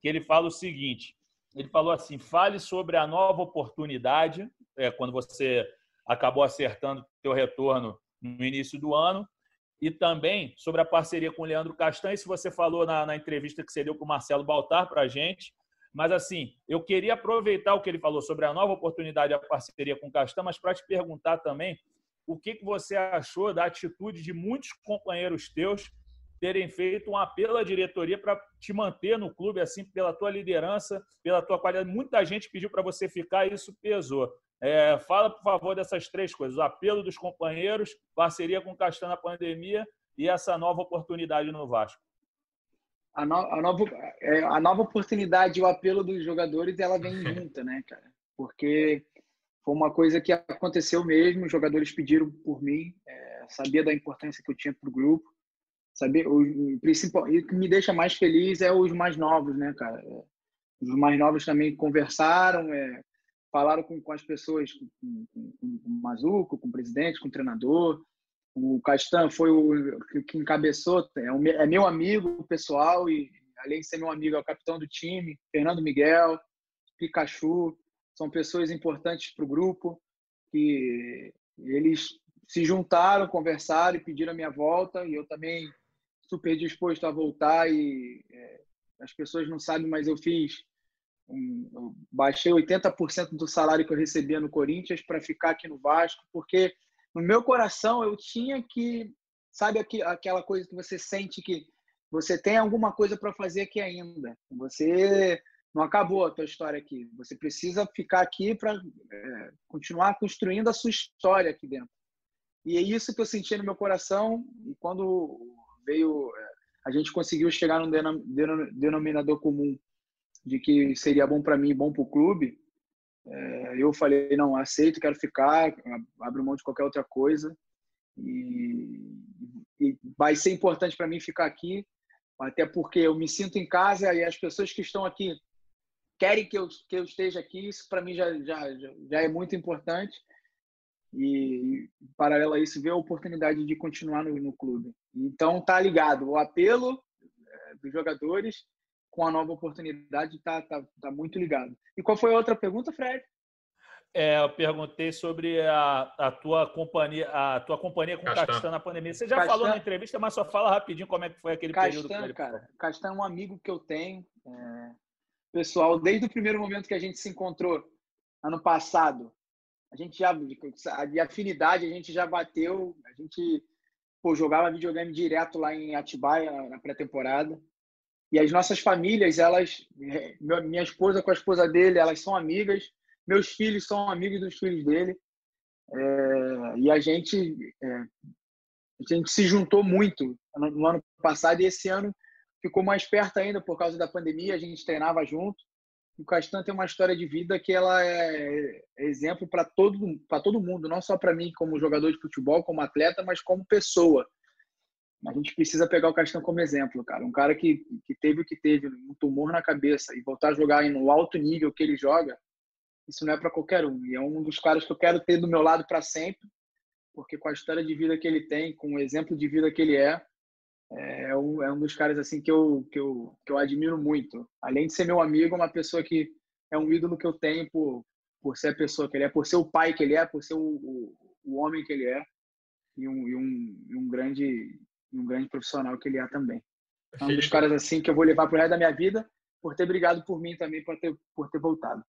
Que ele fala o seguinte: ele falou assim, fale sobre a nova oportunidade, é, quando você acabou acertando teu retorno no início do ano, e também sobre a parceria com o Leandro Castanho. Se você falou na, na entrevista que você deu para o Marcelo Baltar para a gente, mas assim, eu queria aproveitar o que ele falou sobre a nova oportunidade, a parceria com o Castanho, mas para te perguntar também o que, que você achou da atitude de muitos companheiros teus terem feito um apelo à diretoria para te manter no clube, assim, pela tua liderança, pela tua qualidade. Muita gente pediu para você ficar e isso pesou. É, fala, por favor, dessas três coisas: o apelo dos companheiros, parceria com o Castan na pandemia e essa nova oportunidade no Vasco. A, no, a, nova, é, a nova oportunidade e o apelo dos jogadores, ela vem *laughs* junta, né, cara? Porque foi uma coisa que aconteceu mesmo, os jogadores pediram por mim, é, sabia da importância que eu tinha para o grupo, saber o principal e o que me deixa mais feliz é os mais novos, né, cara? É, os mais novos também conversaram, é, falaram com, com as pessoas, com, com, com, o Mazuco, com o presidente, com o treinador. O Castan foi o que encabeçou, é, um, é meu amigo pessoal e, além de ser meu amigo, é o capitão do time. Fernando Miguel, Pikachu, são pessoas importantes para o grupo que eles se juntaram, conversaram e pediram a minha volta e eu também super disposto a voltar e é, as pessoas não sabem, mas eu fiz eu baixei 80% do salário que eu recebia no Corinthians para ficar aqui no Vasco, porque no meu coração eu tinha que, sabe aquela coisa que você sente que você tem alguma coisa para fazer aqui ainda. Você não acabou a tua história aqui. Você precisa ficar aqui para é, continuar construindo a sua história aqui dentro. E é isso que eu senti no meu coração. E quando veio, é, a gente conseguiu chegar num denominador comum de que seria bom para mim bom para o clube, eu falei, não, aceito, quero ficar, abro mão de qualquer outra coisa. E, e vai ser importante para mim ficar aqui, até porque eu me sinto em casa e as pessoas que estão aqui querem que eu, que eu esteja aqui, isso para mim já, já, já é muito importante. E, paralelo a isso, ver a oportunidade de continuar no, no clube. Então, tá ligado. O apelo é, dos jogadores com a nova oportunidade está tá, tá muito ligado. E qual foi a outra pergunta, Fred? É, eu perguntei sobre a, a, tua companhia, a tua companhia com o Castan na pandemia. Você já Castan, falou na entrevista, mas só fala rapidinho como é que foi aquele Castan, período. cara, Castan é um amigo que eu tenho, é, pessoal, desde o primeiro momento que a gente se encontrou ano passado. A gente já de afinidade a gente já bateu, a gente pô, jogava videogame direto lá em Atibaia na pré-temporada. E as nossas famílias, elas, minha esposa com a esposa dele, elas são amigas. Meus filhos são amigos dos filhos dele. É, e a gente, é, a gente se juntou muito no, no, ano passado e esse ano ficou mais perto ainda por causa da pandemia. A gente treinava junto. O Castan tem uma história de vida que ela é, é exemplo para todo para todo mundo, não só para mim como jogador de futebol, como atleta, mas como pessoa a gente precisa pegar o Castan como exemplo, cara. Um cara que, que teve o que teve, um tumor na cabeça, e voltar a jogar no alto nível que ele joga, isso não é para qualquer um. E é um dos caras que eu quero ter do meu lado para sempre, porque com a história de vida que ele tem, com o exemplo de vida que ele é, é um, é um dos caras assim que eu, que, eu, que eu admiro muito. Além de ser meu amigo, é uma pessoa que é um ídolo que eu tenho por, por ser a pessoa que ele é, por ser o pai que ele é, por ser o, o, o homem que ele é. e um, e um, e um grande um grande profissional que ele é também. É um dos caras assim que eu vou levar pro resto da minha vida por ter brigado por mim também, por ter, por ter voltado.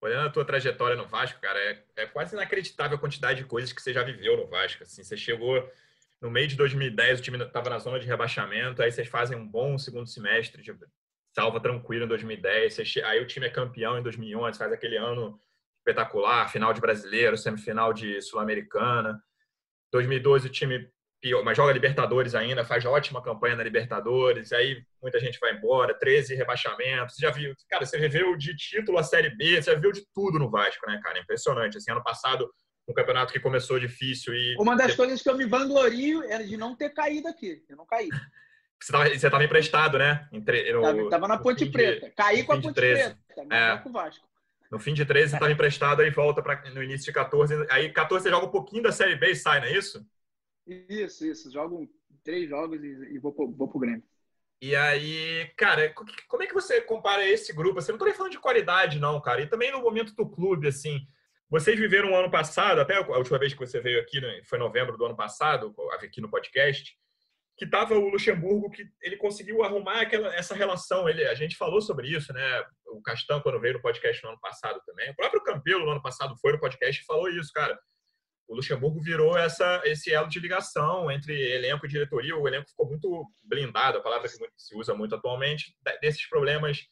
Olhando a tua trajetória no Vasco, cara, é, é quase inacreditável a quantidade de coisas que você já viveu no Vasco. Assim, você chegou no meio de 2010, o time estava na zona de rebaixamento, aí vocês fazem um bom segundo semestre, de salva tranquilo em 2010, você, aí o time é campeão em 2011, faz aquele ano espetacular, final de brasileiro, semifinal de sul-americana. 2012 o time mas joga Libertadores ainda, faz ótima campanha na Libertadores, aí muita gente vai embora, 13 rebaixamentos, você já viu, cara, você viveu de título a Série B, você já viu de tudo no Vasco, né, cara, impressionante, assim, ano passado, um campeonato que começou difícil e... Uma das coisas que eu me vanglorio era de não ter caído aqui, eu não caí. Você estava emprestado, né? Entre, no, tava, na Ponte Preta, de, caí com a Ponte Preta, mas é. com o Vasco. No fim de 13 você estava emprestado, aí volta para no início de 14, aí 14 você joga um pouquinho da Série B e sai, não é isso? Isso, isso. Jogo três jogos e, e vou, pro, vou pro Grêmio. E aí, cara, como é que você compara esse grupo? Assim, não tô nem falando de qualidade, não, cara. E também no momento do clube, assim. Vocês viveram o ano passado, até a última vez que você veio aqui, né, foi novembro do ano passado, aqui no podcast, que tava o Luxemburgo, que ele conseguiu arrumar aquela, essa relação. Ele, a gente falou sobre isso, né? O Castan, quando veio no podcast no ano passado também. O próprio Campelo, no ano passado, foi no podcast e falou isso, cara o Luxemburgo virou essa, esse elo de ligação entre elenco e diretoria. O elenco ficou muito blindado, a palavra que se usa muito atualmente, desses problemas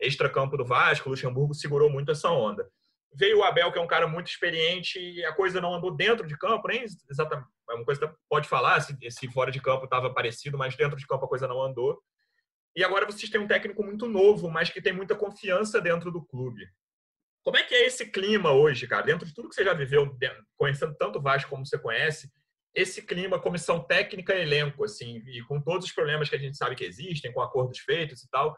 extra-campo do Vasco. O Luxemburgo segurou muito essa onda. Veio o Abel, que é um cara muito experiente, e a coisa não andou dentro de campo, nem exatamente. É uma coisa que pode falar se, se fora de campo estava parecido, mas dentro de campo a coisa não andou. E agora vocês têm um técnico muito novo, mas que tem muita confiança dentro do clube. Como é que é esse clima hoje, cara? Dentro de tudo que você já viveu, conhecendo tanto o Vasco como você conhece, esse clima, comissão técnica elenco, assim, e com todos os problemas que a gente sabe que existem, com acordos feitos e tal.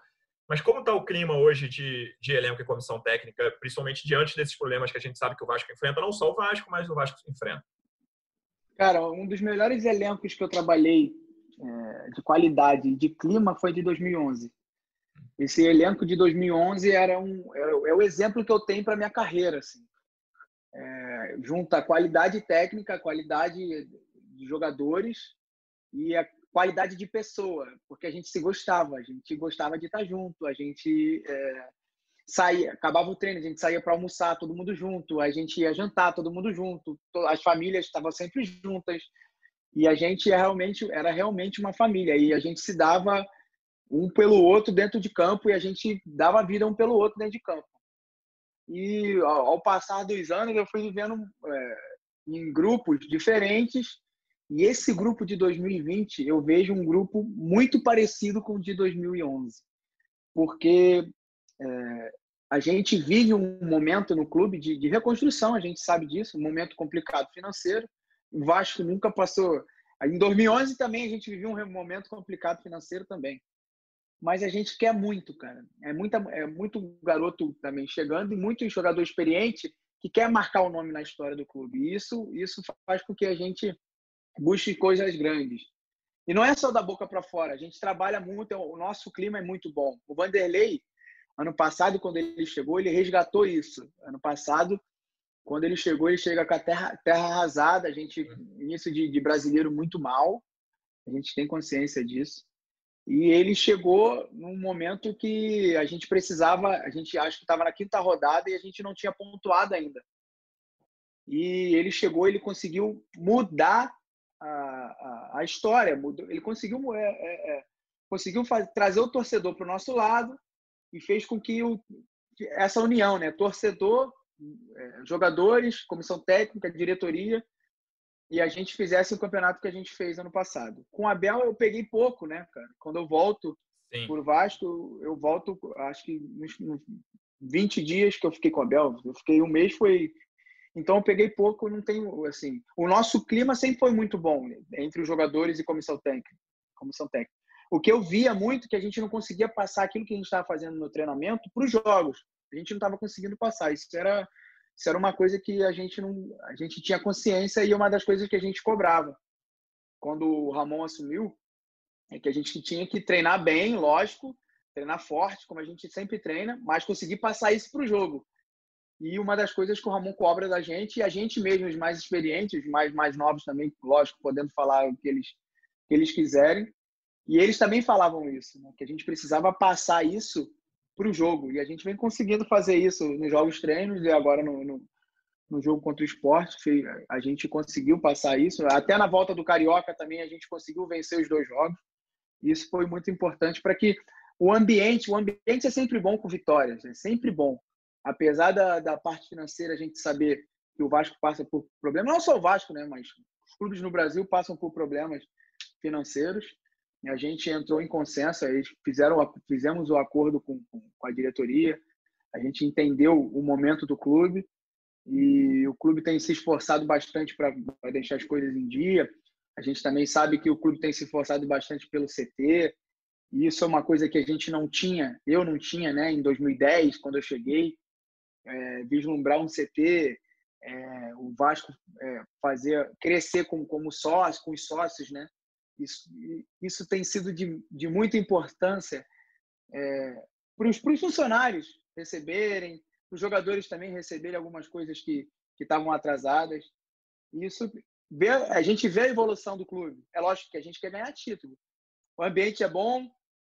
Mas como está o clima hoje de, de elenco e comissão técnica, principalmente diante desses problemas que a gente sabe que o Vasco enfrenta, não só o Vasco, mas o Vasco enfrenta? Cara, um dos melhores elencos que eu trabalhei é, de qualidade de clima foi de 2011. Esse elenco de 2011 era um é, é o exemplo que eu tenho para minha carreira, assim. É, junta qualidade técnica, qualidade de jogadores e a qualidade de pessoa, porque a gente se gostava, a gente gostava de estar junto, a gente é, saía, acabava o treino, a gente saía para almoçar todo mundo junto, a gente ia jantar todo mundo junto, as famílias estavam sempre juntas e a gente é realmente era realmente uma família e a gente se dava um pelo outro dentro de campo e a gente dava vida um pelo outro dentro de campo. E ao passar dos anos eu fui vivendo é, em grupos diferentes e esse grupo de 2020 eu vejo um grupo muito parecido com o de 2011, porque é, a gente vive um momento no clube de, de reconstrução, a gente sabe disso, um momento complicado financeiro. O Vasco nunca passou. Em 2011 também a gente viveu um momento complicado financeiro também mas a gente quer muito, cara. É, muita, é muito garoto também chegando e muito jogador experiente que quer marcar o nome na história do clube. E isso, isso faz com que a gente busque coisas grandes. E não é só da boca para fora, a gente trabalha muito, o nosso clima é muito bom. O Vanderlei, ano passado, quando ele chegou, ele resgatou isso. Ano passado, quando ele chegou, ele chega com a terra, terra arrasada, a gente, início de, de brasileiro muito mal, a gente tem consciência disso. E ele chegou num momento que a gente precisava, a gente acho que estava na quinta rodada e a gente não tinha pontuado ainda. E ele chegou, ele conseguiu mudar a, a, a história, mudou, ele conseguiu, é, é, é conseguiu fazer, trazer o torcedor para o nosso lado e fez com que o, essa união, né, torcedor, é, jogadores, comissão técnica, diretoria, e a gente fizesse o campeonato que a gente fez ano passado. Com a Bel eu peguei pouco, né, cara? Quando eu volto Sim. por Vasco, eu volto, acho que nos 20 dias que eu fiquei com a Bel, eu fiquei um mês, foi. Então eu peguei pouco, não tenho, assim. O nosso clima sempre foi muito bom né? entre os jogadores e comissão técnica. Comissão técnica. O que eu via muito é que a gente não conseguia passar aquilo que a gente estava fazendo no treinamento para os jogos. A gente não estava conseguindo passar. Isso era isso era uma coisa que a gente não, a gente tinha consciência e uma das coisas que a gente cobrava quando o Ramon assumiu é que a gente tinha que treinar bem, lógico, treinar forte, como a gente sempre treina, mas conseguir passar isso para o jogo. E uma das coisas que o Ramon cobra da gente, e a gente mesmo, os mais experientes, os mais, mais novos também, lógico, podendo falar o que eles, que eles quiserem. E eles também falavam isso, né? que a gente precisava passar isso para o jogo. E a gente vem conseguindo fazer isso nos jogos treinos e agora no, no, no jogo contra o esporte. A gente conseguiu passar isso. Até na volta do Carioca também a gente conseguiu vencer os dois jogos. Isso foi muito importante para que o ambiente, o ambiente é sempre bom com vitórias, é sempre bom. Apesar da, da parte financeira, a gente saber que o Vasco passa por problemas, não só o Vasco, né, mas os clubes no Brasil passam por problemas financeiros a gente entrou em consenso, fizeram, fizemos o acordo com, com a diretoria, a gente entendeu o momento do clube e o clube tem se esforçado bastante para deixar as coisas em dia. A gente também sabe que o clube tem se esforçado bastante pelo CT, e isso é uma coisa que a gente não tinha, eu não tinha, né, em 2010, quando eu cheguei, é, vislumbrar um CT, é, o Vasco é, fazer crescer com, como sócio, com os sócios, né? Isso, isso tem sido de, de muita importância é, para os funcionários receberem, para os jogadores também receberem algumas coisas que estavam atrasadas. Isso a gente vê a evolução do clube. É lógico que a gente quer ganhar título. O ambiente é bom,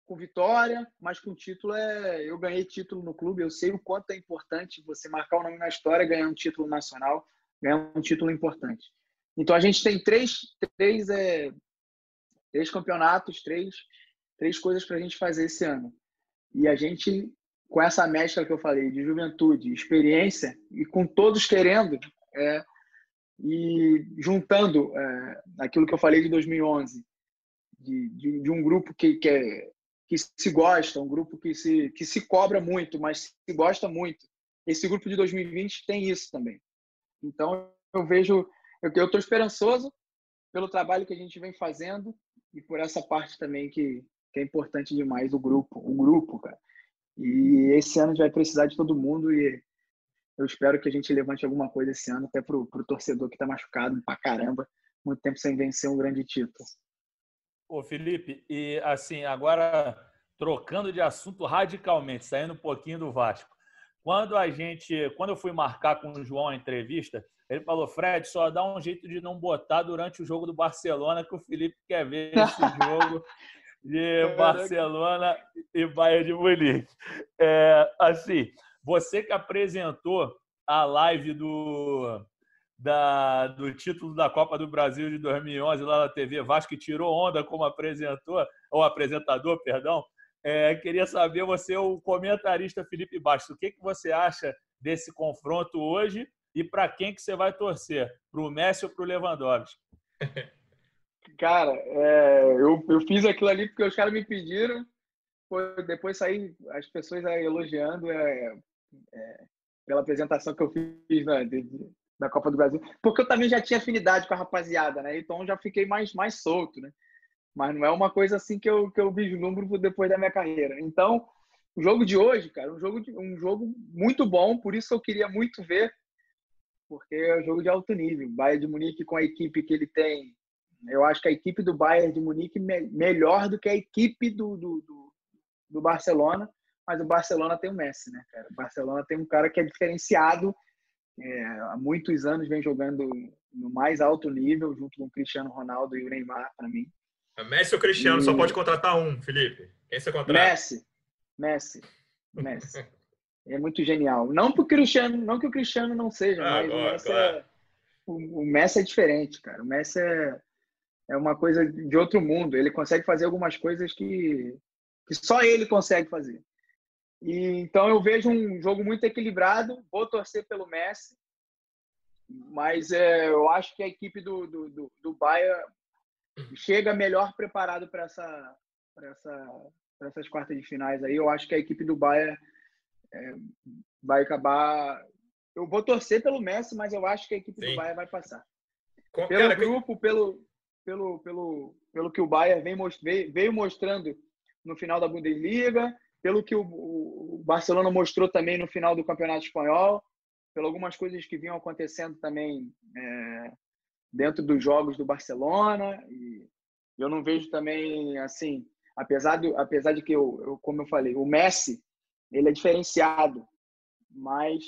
com vitória, mas com título é. Eu ganhei título no clube, eu sei o quanto é importante você marcar o nome na história, ganhar um título nacional, ganhar um título importante. Então a gente tem três, três é, três campeonatos, três, três coisas para a gente fazer esse ano. E a gente, com essa mescla que eu falei, de juventude, experiência, e com todos querendo, é, e juntando é, aquilo que eu falei de 2011, de, de, de um grupo que, que, é, que se gosta, um grupo que se, que se cobra muito, mas se gosta muito. Esse grupo de 2020 tem isso também. Então, eu vejo, eu estou esperançoso pelo trabalho que a gente vem fazendo e por essa parte também que, que é importante demais o grupo, o grupo, cara. E esse ano a gente vai precisar de todo mundo e eu espero que a gente levante alguma coisa esse ano, até pro, pro torcedor que tá machucado pra caramba, muito tempo sem vencer um grande título. Ô, Felipe, e assim, agora trocando de assunto radicalmente, saindo um pouquinho do Vasco. Quando a gente, quando eu fui marcar com o João a entrevista, ele falou: Fred, só dá um jeito de não botar durante o jogo do Barcelona, que o Felipe quer ver *laughs* esse jogo de Barcelona e Bayern de Munique. É, assim, você que apresentou a live do, da, do título da Copa do Brasil de 2011 lá na TV Vasco, que tirou onda como apresentou, ou apresentador, perdão. É, queria saber, você, o comentarista Felipe Bastos, o que, que você acha desse confronto hoje e para quem que você vai torcer? Para o Messi ou para o Lewandowski? *laughs* Cara, é, eu, eu fiz aquilo ali porque os caras me pediram. Depois saí as pessoas elogiando é, é, pela apresentação que eu fiz né, de, da Copa do Brasil. Porque eu também já tinha afinidade com a rapaziada, né? Então já fiquei mais, mais solto, né? Mas não é uma coisa assim que eu, que eu vislumbro depois da minha carreira. Então, o jogo de hoje, cara, um jogo, um jogo muito bom, por isso eu queria muito ver porque é um jogo de alto nível. Bayern de Munique com a equipe que ele tem, eu acho que a equipe do Bayern de Munique me melhor do que a equipe do, do, do, do, Barcelona, mas o Barcelona tem o Messi, né, cara? O Barcelona tem um cara que é diferenciado, é, há muitos anos vem jogando no mais alto nível, junto com o Cristiano Ronaldo e o Neymar, para mim. É Messi ou Cristiano? E... Só pode contratar um, Felipe. Quem você contrata? Messi. Messi. Messi. *laughs* é muito genial. Não que o Cristiano, não que o Cristiano não seja, ah, mas o, Messi claro. é, o, o, Messi é diferente, cara. O Messi é, é uma coisa de outro mundo. Ele consegue fazer algumas coisas que, que só ele consegue fazer. E, então eu vejo um jogo muito equilibrado. Vou torcer pelo Messi, mas é, eu acho que a equipe do, do, do, do Bayern chega melhor preparado para essa, essa, essas quartas de finais aí. Eu acho que a equipe do Bayern é, vai acabar. Eu vou torcer pelo Messi, mas eu acho que a equipe Sim. do Bayern vai passar. pelo cara, grupo, que... pelo, pelo, pelo, pelo que o Bayern vem, veio, veio mostrando no final da Bundesliga, pelo que o, o, Barcelona mostrou também no final do Campeonato Espanhol, pelo algumas coisas que vinham acontecendo também é, dentro dos jogos do Barcelona. E eu não vejo também assim, apesar de, apesar de que eu, eu como eu falei, o Messi ele é diferenciado, mas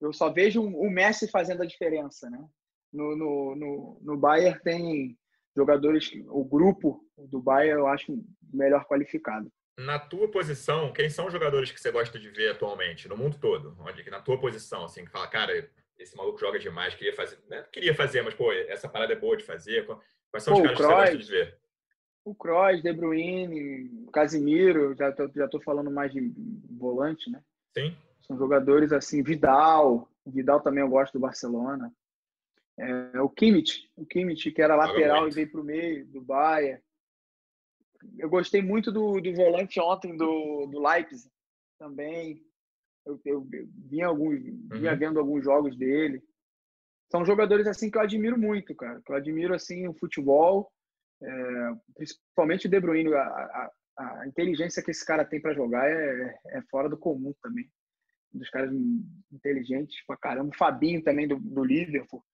eu só vejo o Messi fazendo a diferença, né? No, no, no, no Bayern tem jogadores, o grupo do Bayern eu acho melhor qualificado. Na tua posição, quem são os jogadores que você gosta de ver atualmente, no mundo todo? Onde, na tua posição, assim, que fala, cara, esse maluco joga demais, queria fazer. Né? Queria fazer, mas, pô, essa parada é boa de fazer. Quais são pô, os caras que você gosta de ver? O Kroos, De Bruyne, Casimiro, já tô, já tô falando mais de volante, né? Sim. São jogadores assim, Vidal, Vidal também eu gosto do Barcelona. É, o Kimmich, o Kimmich que era lateral e veio para o meio do Bayern. Eu gostei muito do, do volante ontem do, do Leipzig também. Eu, eu, eu vinha, alguns, vinha uhum. vendo alguns jogos dele. São jogadores assim que eu admiro muito, cara. Que eu admiro assim o futebol, é, principalmente o De Bruyne. A, a, a, inteligência que esse cara tem para jogar é, é fora do comum também. Um dos caras inteligentes pra caramba. O Fabinho também do, do Liverpool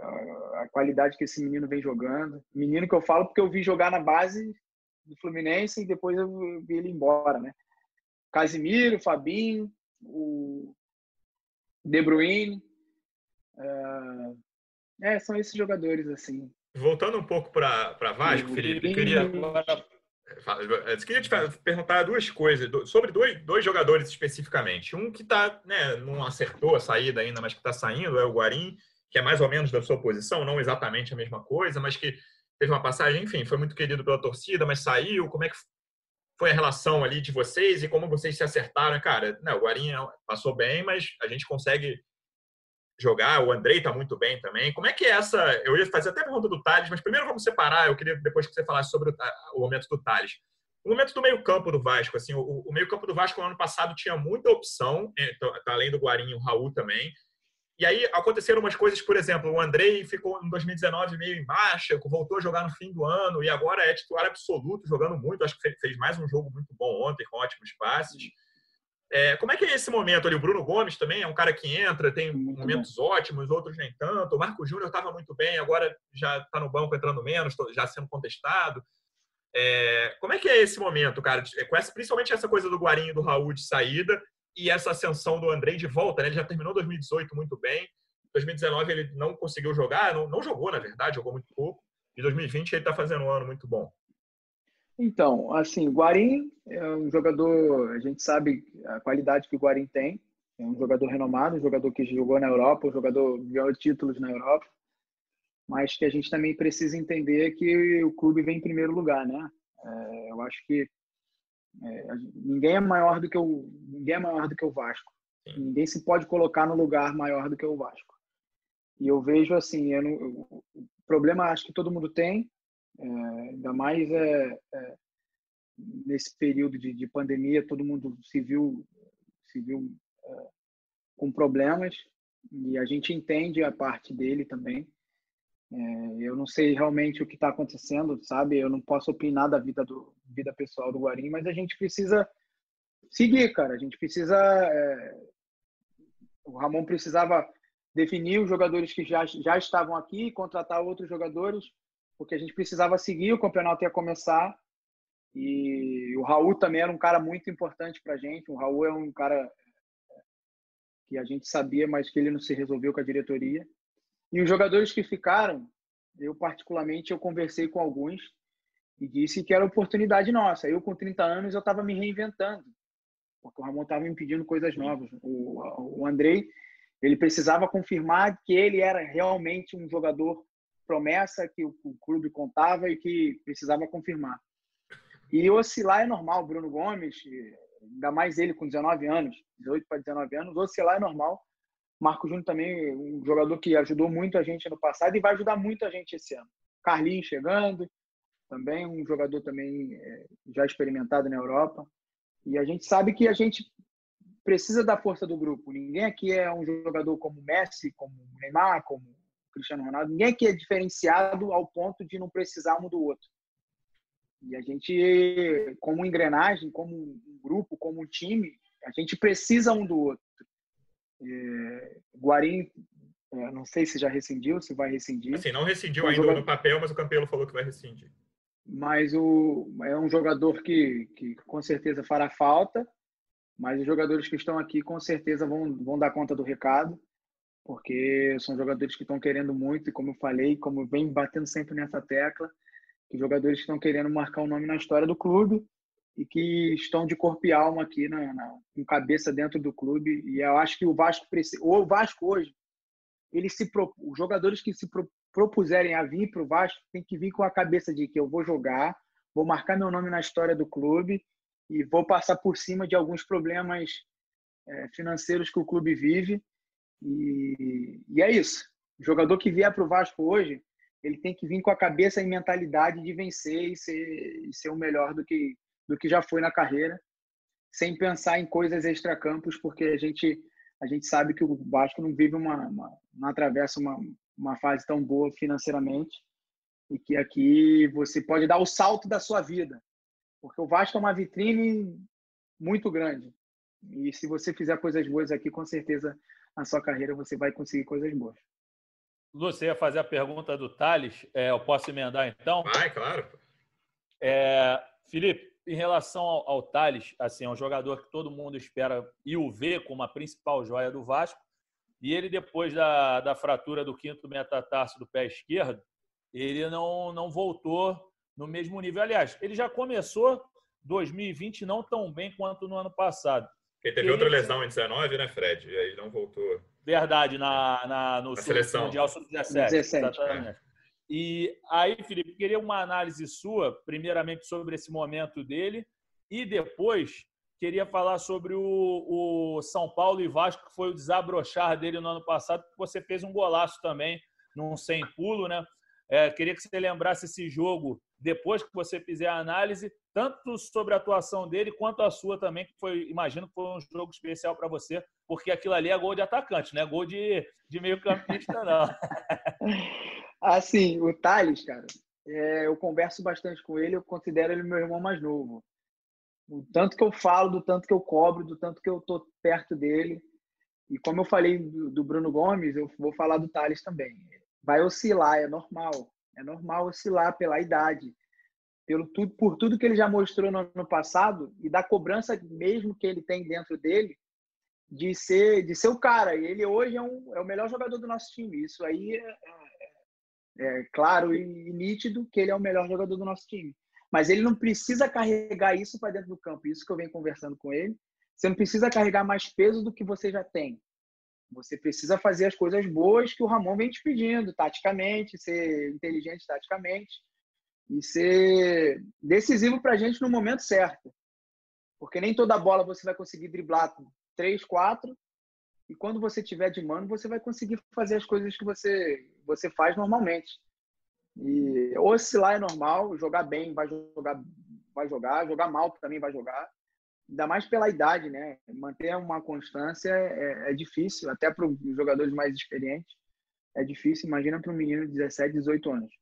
a qualidade que esse menino vem jogando. Menino que eu falo porque eu vi jogar na base do Fluminense e depois eu vi ele embora, né? Casimiro, Fabinho, o De Bruyne. É, é, são esses jogadores, assim. Voltando um pouco para Vasco, Felipe, queria, eu queria te perguntar duas coisas, sobre dois, dois jogadores especificamente. Um que tá, né, não acertou a saída ainda, mas que está saindo, é o Guarim, que é mais ou menos da sua posição, não exatamente a mesma coisa, mas que teve uma passagem, enfim, foi muito querido pela torcida, mas saiu. Como é que foi a relação ali de vocês e como vocês se acertaram? Cara, não, o Guarinha passou bem, mas a gente consegue jogar. O Andrei tá muito bem também. Como é que é essa? Eu ia fazer até a pergunta do Thales, mas primeiro vamos separar. Eu queria depois que você falasse sobre o, momento do Thales. O momento do meio-campo do Vasco, assim, o, meio-campo do Vasco no ano passado tinha muita opção, então, além do Guarinho, o Raul também. E aí aconteceram umas coisas, por exemplo, o Andrei ficou em 2019 meio em baixa, voltou a jogar no fim do ano e agora é titular absoluto, jogando muito. Acho que fez mais um jogo muito bom ontem, com ótimos passes. É, como é que é esse momento ali? O Bruno Gomes também é um cara que entra, tem momentos ótimos, outros nem tanto. O Marco Júnior estava muito bem, agora já está no banco entrando menos, já sendo contestado. É, como é que é esse momento, cara? Com essa, principalmente essa coisa do Guarinho e do Raul de saída e essa ascensão do Andrei de volta, né? Ele já terminou 2018 muito bem. 2019 ele não conseguiu jogar, não, não jogou, na verdade, jogou muito pouco. E 2020 ele está fazendo um ano muito bom. Então, assim, Guarim é um jogador, a gente sabe a qualidade que o Guarim tem. É um jogador renomado, um jogador que jogou na Europa, um jogador que ganhou títulos na Europa. Mas que a gente também precisa entender que o clube vem em primeiro lugar, né? É, eu acho que é, ninguém é maior do que o ninguém é maior do que o Vasco. Ninguém se pode colocar no lugar maior do que o Vasco. E eu vejo assim, eu não, eu, o problema acho que todo mundo tem, é, ainda mais é, é, nesse período de, de, pandemia, todo mundo se viu se viu é, com problemas e a gente entende a parte dele também. É, eu não sei realmente o que está acontecendo, sabe? Eu não posso opinar da vida do vida pessoal do Guarim, mas a gente precisa seguir, cara. A gente precisa. É... O Ramon precisava definir os jogadores que já, já estavam aqui, contratar outros jogadores, porque a gente precisava seguir. O campeonato ia começar e o Raul também era um cara muito importante para a gente. O Raul é um cara é, que a gente sabia, mas que ele não se resolveu com a diretoria. E os jogadores que ficaram, eu particularmente, eu conversei com alguns e disse que era oportunidade nossa. Eu, com 30 anos, eu estava me reinventando, porque o Ramon estava me pedindo coisas novas. O, o Andrei, ele precisava confirmar que ele era realmente um jogador promessa que o, o clube contava e que precisava confirmar. E oscilar é normal. Bruno Gomes, ainda mais ele com 19 anos, 18 para 19 anos, oscilar é normal. Marco Júnior também, um jogador que ajudou muito a gente no passado e vai ajudar muito a gente esse ano. Carlinhos chegando, também um jogador também é, já experimentado na Europa. E a gente sabe que a gente precisa da força do grupo. Ninguém aqui é um jogador como Messi, como Neymar, como Cristiano Ronaldo. Ninguém aqui é diferenciado ao ponto de não precisar um do outro. E a gente, como engrenagem, como um grupo, como um time, a gente precisa um do outro. É, Guarim, é, não sei se já rescindiu, se vai rescindir. Assim, não rescindiu ainda jogador... no papel, mas o Campelo falou que vai rescindir. Mas o, é um jogador que, que com certeza fará falta. Mas os jogadores que estão aqui com certeza vão, vão dar conta do recado, porque são jogadores que estão querendo muito, e como eu falei, como vem batendo sempre nessa tecla, que jogadores que estão querendo marcar o um nome na história do clube e que estão de corpo e alma aqui na, na, com cabeça dentro do clube. E eu acho que o Vasco precisa. O Vasco hoje, ele se os jogadores que se pro, propuserem a vir para o Vasco tem que vir com a cabeça de que eu vou jogar, vou marcar meu nome na história do clube e vou passar por cima de alguns problemas é, financeiros que o clube vive. E, e é isso. O jogador que vier para o Vasco hoje, ele tem que vir com a cabeça e mentalidade de vencer e ser, e ser o melhor do que, do que já foi na carreira, sem pensar em coisas extracampos, porque a gente, a gente sabe que o Vasco não vive uma, uma não atravessa uma, uma fase tão boa financeiramente e que aqui você pode dar o salto da sua vida, porque o Vasco é uma vitrine muito grande. E se você fizer coisas boas aqui, com certeza na sua carreira você vai conseguir coisas boas. Você ia fazer a pergunta do Thales, é, eu posso emendar então? Vai, claro. É, Felipe, em relação ao, ao Thales, assim, é um jogador que todo mundo espera e o vê como a principal joia do Vasco, e ele, depois da, da fratura do quinto metatarso do pé esquerdo, ele não, não voltou no mesmo nível. Aliás, ele já começou 2020 não tão bem quanto no ano passado. Ele teve ele... outra lesão em 19, né, Fred? E aí não voltou. Verdade, na, na, no na seleção. Mundial Sub-17. E aí, Felipe, queria uma análise sua, primeiramente sobre esse momento dele, e depois queria falar sobre o, o São Paulo e Vasco, que foi o desabrochar dele no ano passado, que você fez um golaço também, num sem pulo, né? É, queria que você lembrasse esse jogo depois que você fizer a análise, tanto sobre a atuação dele quanto a sua também, que foi, imagino que foi um jogo especial para você, porque aquilo ali é gol de atacante, não é gol de, de meio-campista, não. *laughs* assim, o Thales, cara, é, eu converso bastante com ele, eu considero ele meu irmão mais novo. O tanto que eu falo, do tanto que eu cobro, do tanto que eu tô perto dele. E como eu falei do, do Bruno Gomes, eu vou falar do Thales também vai oscilar, é normal. É normal oscilar pela idade, pelo tudo, por tudo que ele já mostrou no ano passado e da cobrança mesmo que ele tem dentro dele de ser de ser o cara. E ele hoje é, um, é o melhor jogador do nosso time. Isso aí é, é, é claro e nítido que ele é o melhor jogador do nosso time. Mas ele não precisa carregar isso para dentro do campo. Isso que eu venho conversando com ele. Você não precisa carregar mais peso do que você já tem. Você precisa fazer as coisas boas que o Ramon vem te pedindo, taticamente, ser inteligente taticamente e ser decisivo para a gente no momento certo. Porque nem toda bola você vai conseguir driblar três, quatro, e quando você tiver de mano, você vai conseguir fazer as coisas que você, você faz normalmente. E oscilar é normal, jogar bem vai jogar, vai jogar, jogar mal também vai jogar ainda mais pela idade, né? Manter uma constância é, é difícil, até para os jogadores mais experientes. É difícil, imagina para um menino de 17, 18 anos.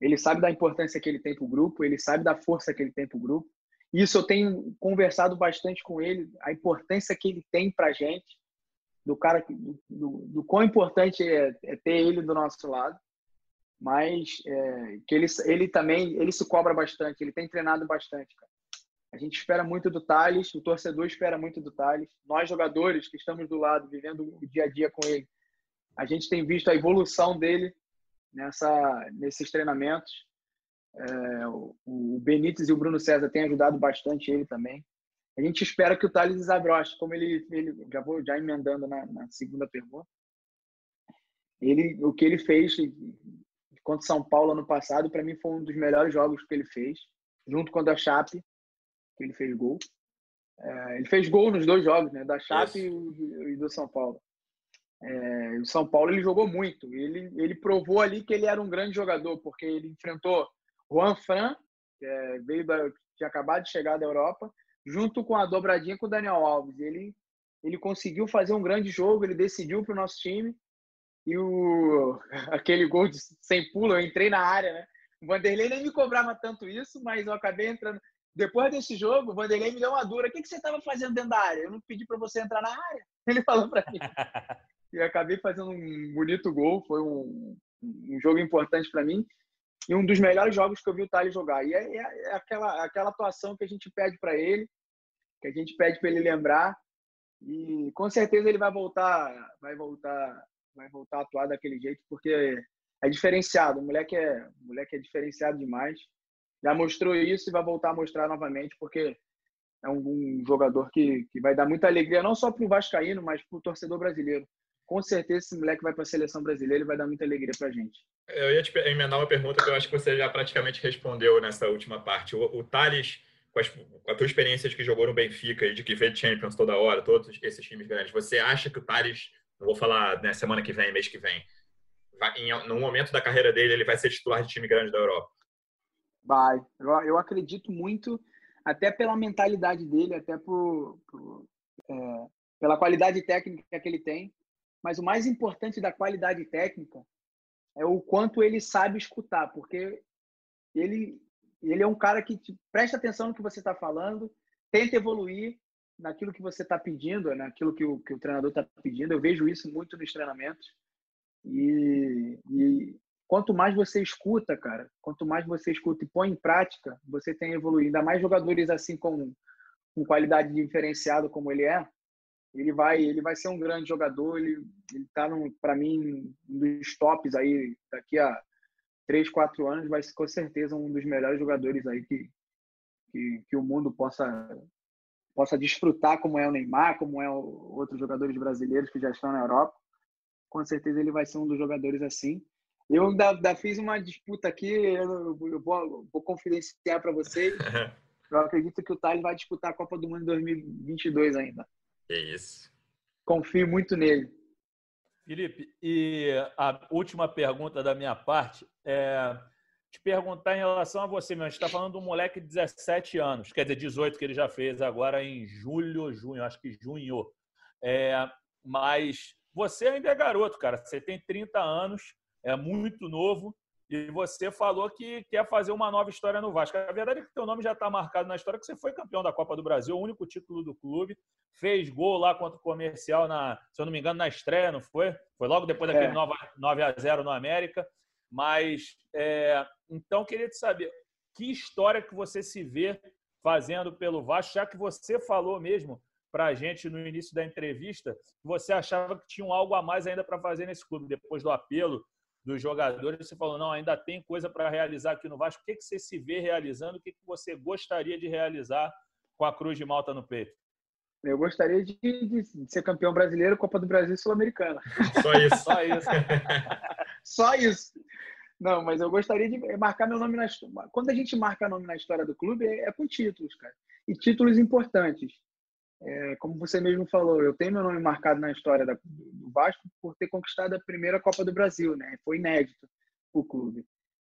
Ele sabe da importância que ele tem para o grupo, ele sabe da força que ele tem para o grupo. Isso eu tenho conversado bastante com ele, a importância que ele tem para a gente, do cara, do, do, do, quão importante é, é, ter ele do nosso lado. Mas é, que ele, ele também, ele se cobra bastante, ele tem treinado bastante, cara. A gente espera muito do Thales, o torcedor espera muito do Thales. Nós, jogadores que estamos do lado, vivendo o dia a dia com ele, a gente tem visto a evolução dele nessa, nesses treinamentos. É, o Benítez e o Bruno César têm ajudado bastante ele também. A gente espera que o Thales desabroche, como ele, ele já vou já emendando na, na segunda pergunta. Ele, o que ele fez contra São Paulo ano passado, para mim foi um dos melhores jogos que ele fez, junto com o da Chape que ele fez gol. É, ele fez gol nos dois jogos, né? Da Chape e, e, do São Paulo. É, o São Paulo ele jogou muito. Ele, ele provou ali que ele era um grande jogador, porque ele enfrentou Juan Fran, que é, veio da, tinha acabado de chegar da Europa, junto com a dobradinha com o Daniel Alves. Ele, ele conseguiu fazer um grande jogo, ele decidiu para o nosso time. E o, *laughs* aquele gol de, sem pulo, eu entrei na área, né? O Vanderlei nem me cobrava tanto isso, mas eu acabei entrando. Depois desse jogo, o Vanderlei me deu uma dura. O que, que você estava fazendo dentro da área? Eu não pedi para você entrar na área. *laughs* Ele falou para mim. e acabei fazendo um bonito gol. Foi um, um jogo importante para mim. E um dos melhores jogos que eu vi o Thales jogar. E é, é, é aquela, aquela atuação que a gente pede para ele. que a gente pede para ele lembrar. E com certeza ele vai voltar, vai voltar, vai voltar a atuar daquele jeito, porque é diferenciado. O moleque é, o moleque é diferenciado demais. Já mostrou isso e vai voltar a mostrar novamente, porque é um, um jogador que, que vai dar muita alegria, não só para o Vascaíno, mas para o torcedor brasileiro. Com certeza esse moleque vai para a seleção brasileira e vai dar muita alegria para a gente. Eu ia te emendar uma pergunta que eu acho que você já praticamente respondeu nessa última parte. O, o Thales com, as, com a tua experiência de que jogou no Benfica e de que vê Champions toda hora, todos esses times grandes, você acha que o Thales, não vou falar né, semana que vem, mês que vem, vai, em, no momento da carreira dele, ele vai ser titular de time grande da Europa? Vai. Eu, eu acredito muito, até pela mentalidade dele, até por, por é, pela qualidade técnica que ele tem. Mas o mais importante da qualidade técnica é o quanto ele sabe escutar, porque ele ele é um cara que presta atenção no que você está falando, tenta evoluir naquilo que você está pedindo, naquilo que o, que o treinador está pedindo. Eu vejo isso muito nos treinamentos. E, e, quanto mais você escuta, cara, quanto mais você escuta e põe em prática, você tem evoluído. Ainda mais jogadores assim com, com qualidade diferenciada como ele é, ele vai ele vai ser um grande jogador. Ele ele está para mim um dos tops aí daqui a três, quatro anos, vai ser com certeza um dos melhores jogadores aí que, que, que o mundo possa, possa desfrutar, como é o Neymar, como é outros jogadores brasileiros que já estão na Europa. Com certeza ele vai ser um dos jogadores assim. Eu ainda, ainda fiz uma disputa aqui, eu, eu vou, vou confidenciar para vocês. *laughs* Eu acredito que o Thales vai disputar a Copa do Mundo em 2022 ainda. É isso. Confio muito nele. Felipe, e a última pergunta da minha parte é te perguntar em relação a você mesmo. A gente está falando de um moleque de 17 anos, quer dizer, 18 que ele já fez agora em julho, junho, acho que junho. É, mas você ainda é garoto, cara. Você tem 30 anos, é muito novo. E você falou que quer fazer uma nova história no Vasco. A verdade é que teu nome já está marcado na história, que você foi campeão da Copa do Brasil, o único título do clube. Fez gol lá contra o Comercial, na, se eu não me engano, na estreia, não foi? Foi logo depois daquele é. 9 a 0 no América. Mas, é, então, queria te saber, que história que você se vê fazendo pelo Vasco, já que você falou mesmo para a gente no início da entrevista, que você achava que tinha algo a mais ainda para fazer nesse clube, depois do apelo dos jogadores, você falou, não, ainda tem coisa para realizar aqui no Vasco. O que, que você se vê realizando? O que, que você gostaria de realizar com a Cruz de Malta no peito? Eu gostaria de, de ser campeão brasileiro, Copa do Brasil e Sul-Americana. Só isso. Só isso. *laughs* Só isso. Não, mas eu gostaria de marcar meu nome na história. Quando a gente marca nome na história do clube, é, é com títulos, cara. E títulos importantes. É, como você mesmo falou, eu tenho meu nome marcado na história da, do Vasco por ter conquistado a primeira Copa do Brasil, né? Foi inédito o clube.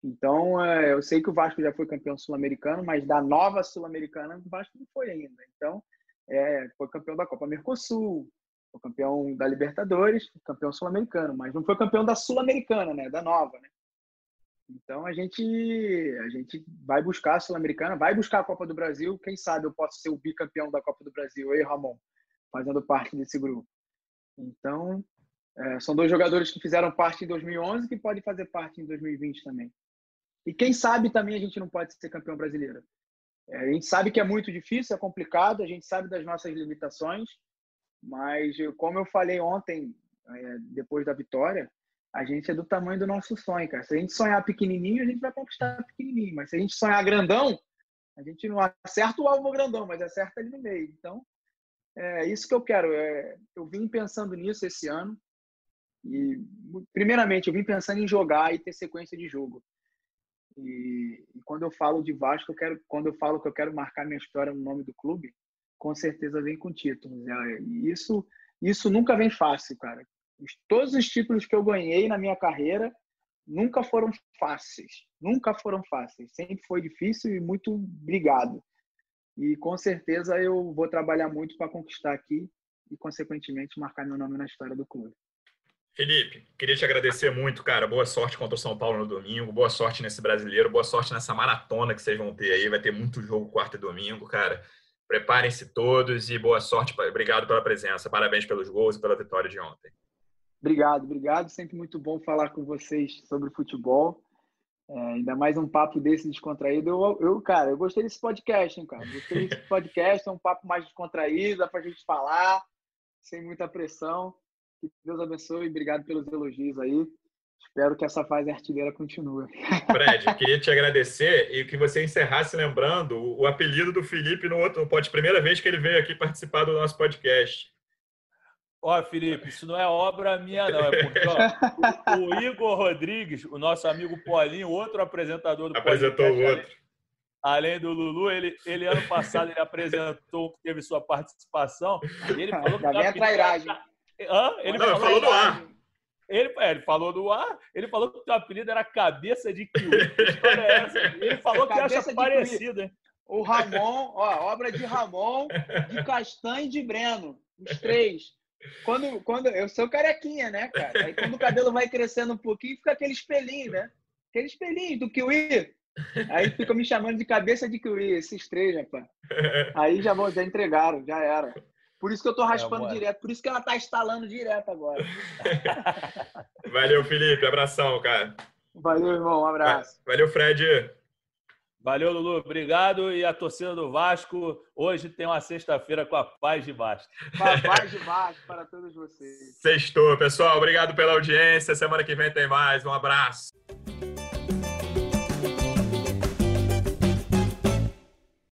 Então, é, eu sei que o Vasco já foi campeão sul-americano, mas da nova sul-americana o Vasco não foi ainda. Então, é, foi campeão da Copa Mercosul, foi campeão da Libertadores, campeão sul-americano, mas não foi campeão da sul-americana, né? Da nova, né? Então a gente a gente vai buscar a Sul-Americana, vai buscar a Copa do Brasil. Quem sabe eu posso ser o bicampeão da Copa do Brasil, eu e Ramon, fazendo parte desse grupo. Então é, são dois jogadores que fizeram parte em 2011 que podem fazer parte em 2020 também. E quem sabe também a gente não pode ser campeão brasileiro. É, a gente sabe que é muito difícil, é complicado, a gente sabe das nossas limitações, mas como eu falei ontem, é, depois da vitória, a gente é do tamanho do nosso sonho, cara. Se a gente sonhar pequenininho, a gente vai conquistar pequenininho. Mas se a gente sonhar grandão, a gente não acerta o alvo grandão, mas acerta ali no meio. Então, é isso que eu quero. É, eu vim pensando nisso esse ano. E, primeiramente, eu vim pensando em jogar e ter sequência de jogo. E, e, quando eu falo de Vasco, eu quero, quando eu falo que eu quero marcar minha história no nome do clube, com certeza vem com títulos. É, isso, isso nunca vem fácil, cara todos os títulos que eu ganhei na minha carreira nunca foram fáceis. Nunca foram fáceis. Sempre foi difícil e muito obrigado. E com certeza eu vou trabalhar muito para conquistar aqui e, consequentemente, marcar meu nome na história do clube. Felipe, queria te agradecer muito, cara. Boa sorte contra o São Paulo no domingo. Boa sorte nesse brasileiro. Boa sorte nessa maratona que vocês vão ter aí. Vai ter muito jogo quarta e domingo, cara. Preparem-se todos e boa sorte. Obrigado pela presença. Parabéns pelos gols e pela vitória de ontem. Obrigado, obrigado. Sempre muito bom falar com vocês sobre futebol. É, ainda mais um papo desse descontraído. Eu, eu, cara, eu gostei desse podcast, hein, cara. Gostei desse *laughs* podcast, é um papo mais descontraído, dá pra gente falar, sem muita pressão. Que Deus abençoe, obrigado pelos elogios aí. Espero que essa fase artilheira continue. *laughs* Fred, queria te agradecer e que você encerrasse lembrando o, apelido do Felipe no outro, pode primeira vez que ele veio aqui participar do nosso podcast. Ó, Felipe, isso não é obra minha, não. É porque ó, o, Igor Rodrigues, o nosso amigo Paulinho, outro apresentador do Apresentou o outro. Além, além do Lulu, ele, ele ano passado ele apresentou, teve sua participação. Ele falou que. Já vem a trairagem. Hã? Ele não, falou, falou do ar. Ele, é, ele falou do ar, ele falou que o teu apelido era cabeça de kiwi. É ele falou que acha parecido, hein? O Ramon, ó, obra de Ramon, de Castanho e de Breno. Os três. Quando, quando eu sou carequinha, né, cara? Aí quando o cabelo vai crescendo um pouquinho, fica aquele espelhinho, né? Aquele espelhinho do kiwi. Aí fica me chamando de cabeça de kiwi, esses três, rapaz. Aí já, já entregaram, já era. Por isso que eu tô raspando é, direto, por isso que ela tá instalando direto agora. Valeu, Felipe. Abração, cara. Valeu, irmão. Um abraço. Valeu, Fred. Valeu, Lulu. Obrigado. E a torcida do Vasco, hoje tem uma sexta-feira com a paz de Vasco. Com a paz de Vasco para todos vocês. Sextou, pessoal. Obrigado pela audiência. Semana que vem tem mais. Um abraço.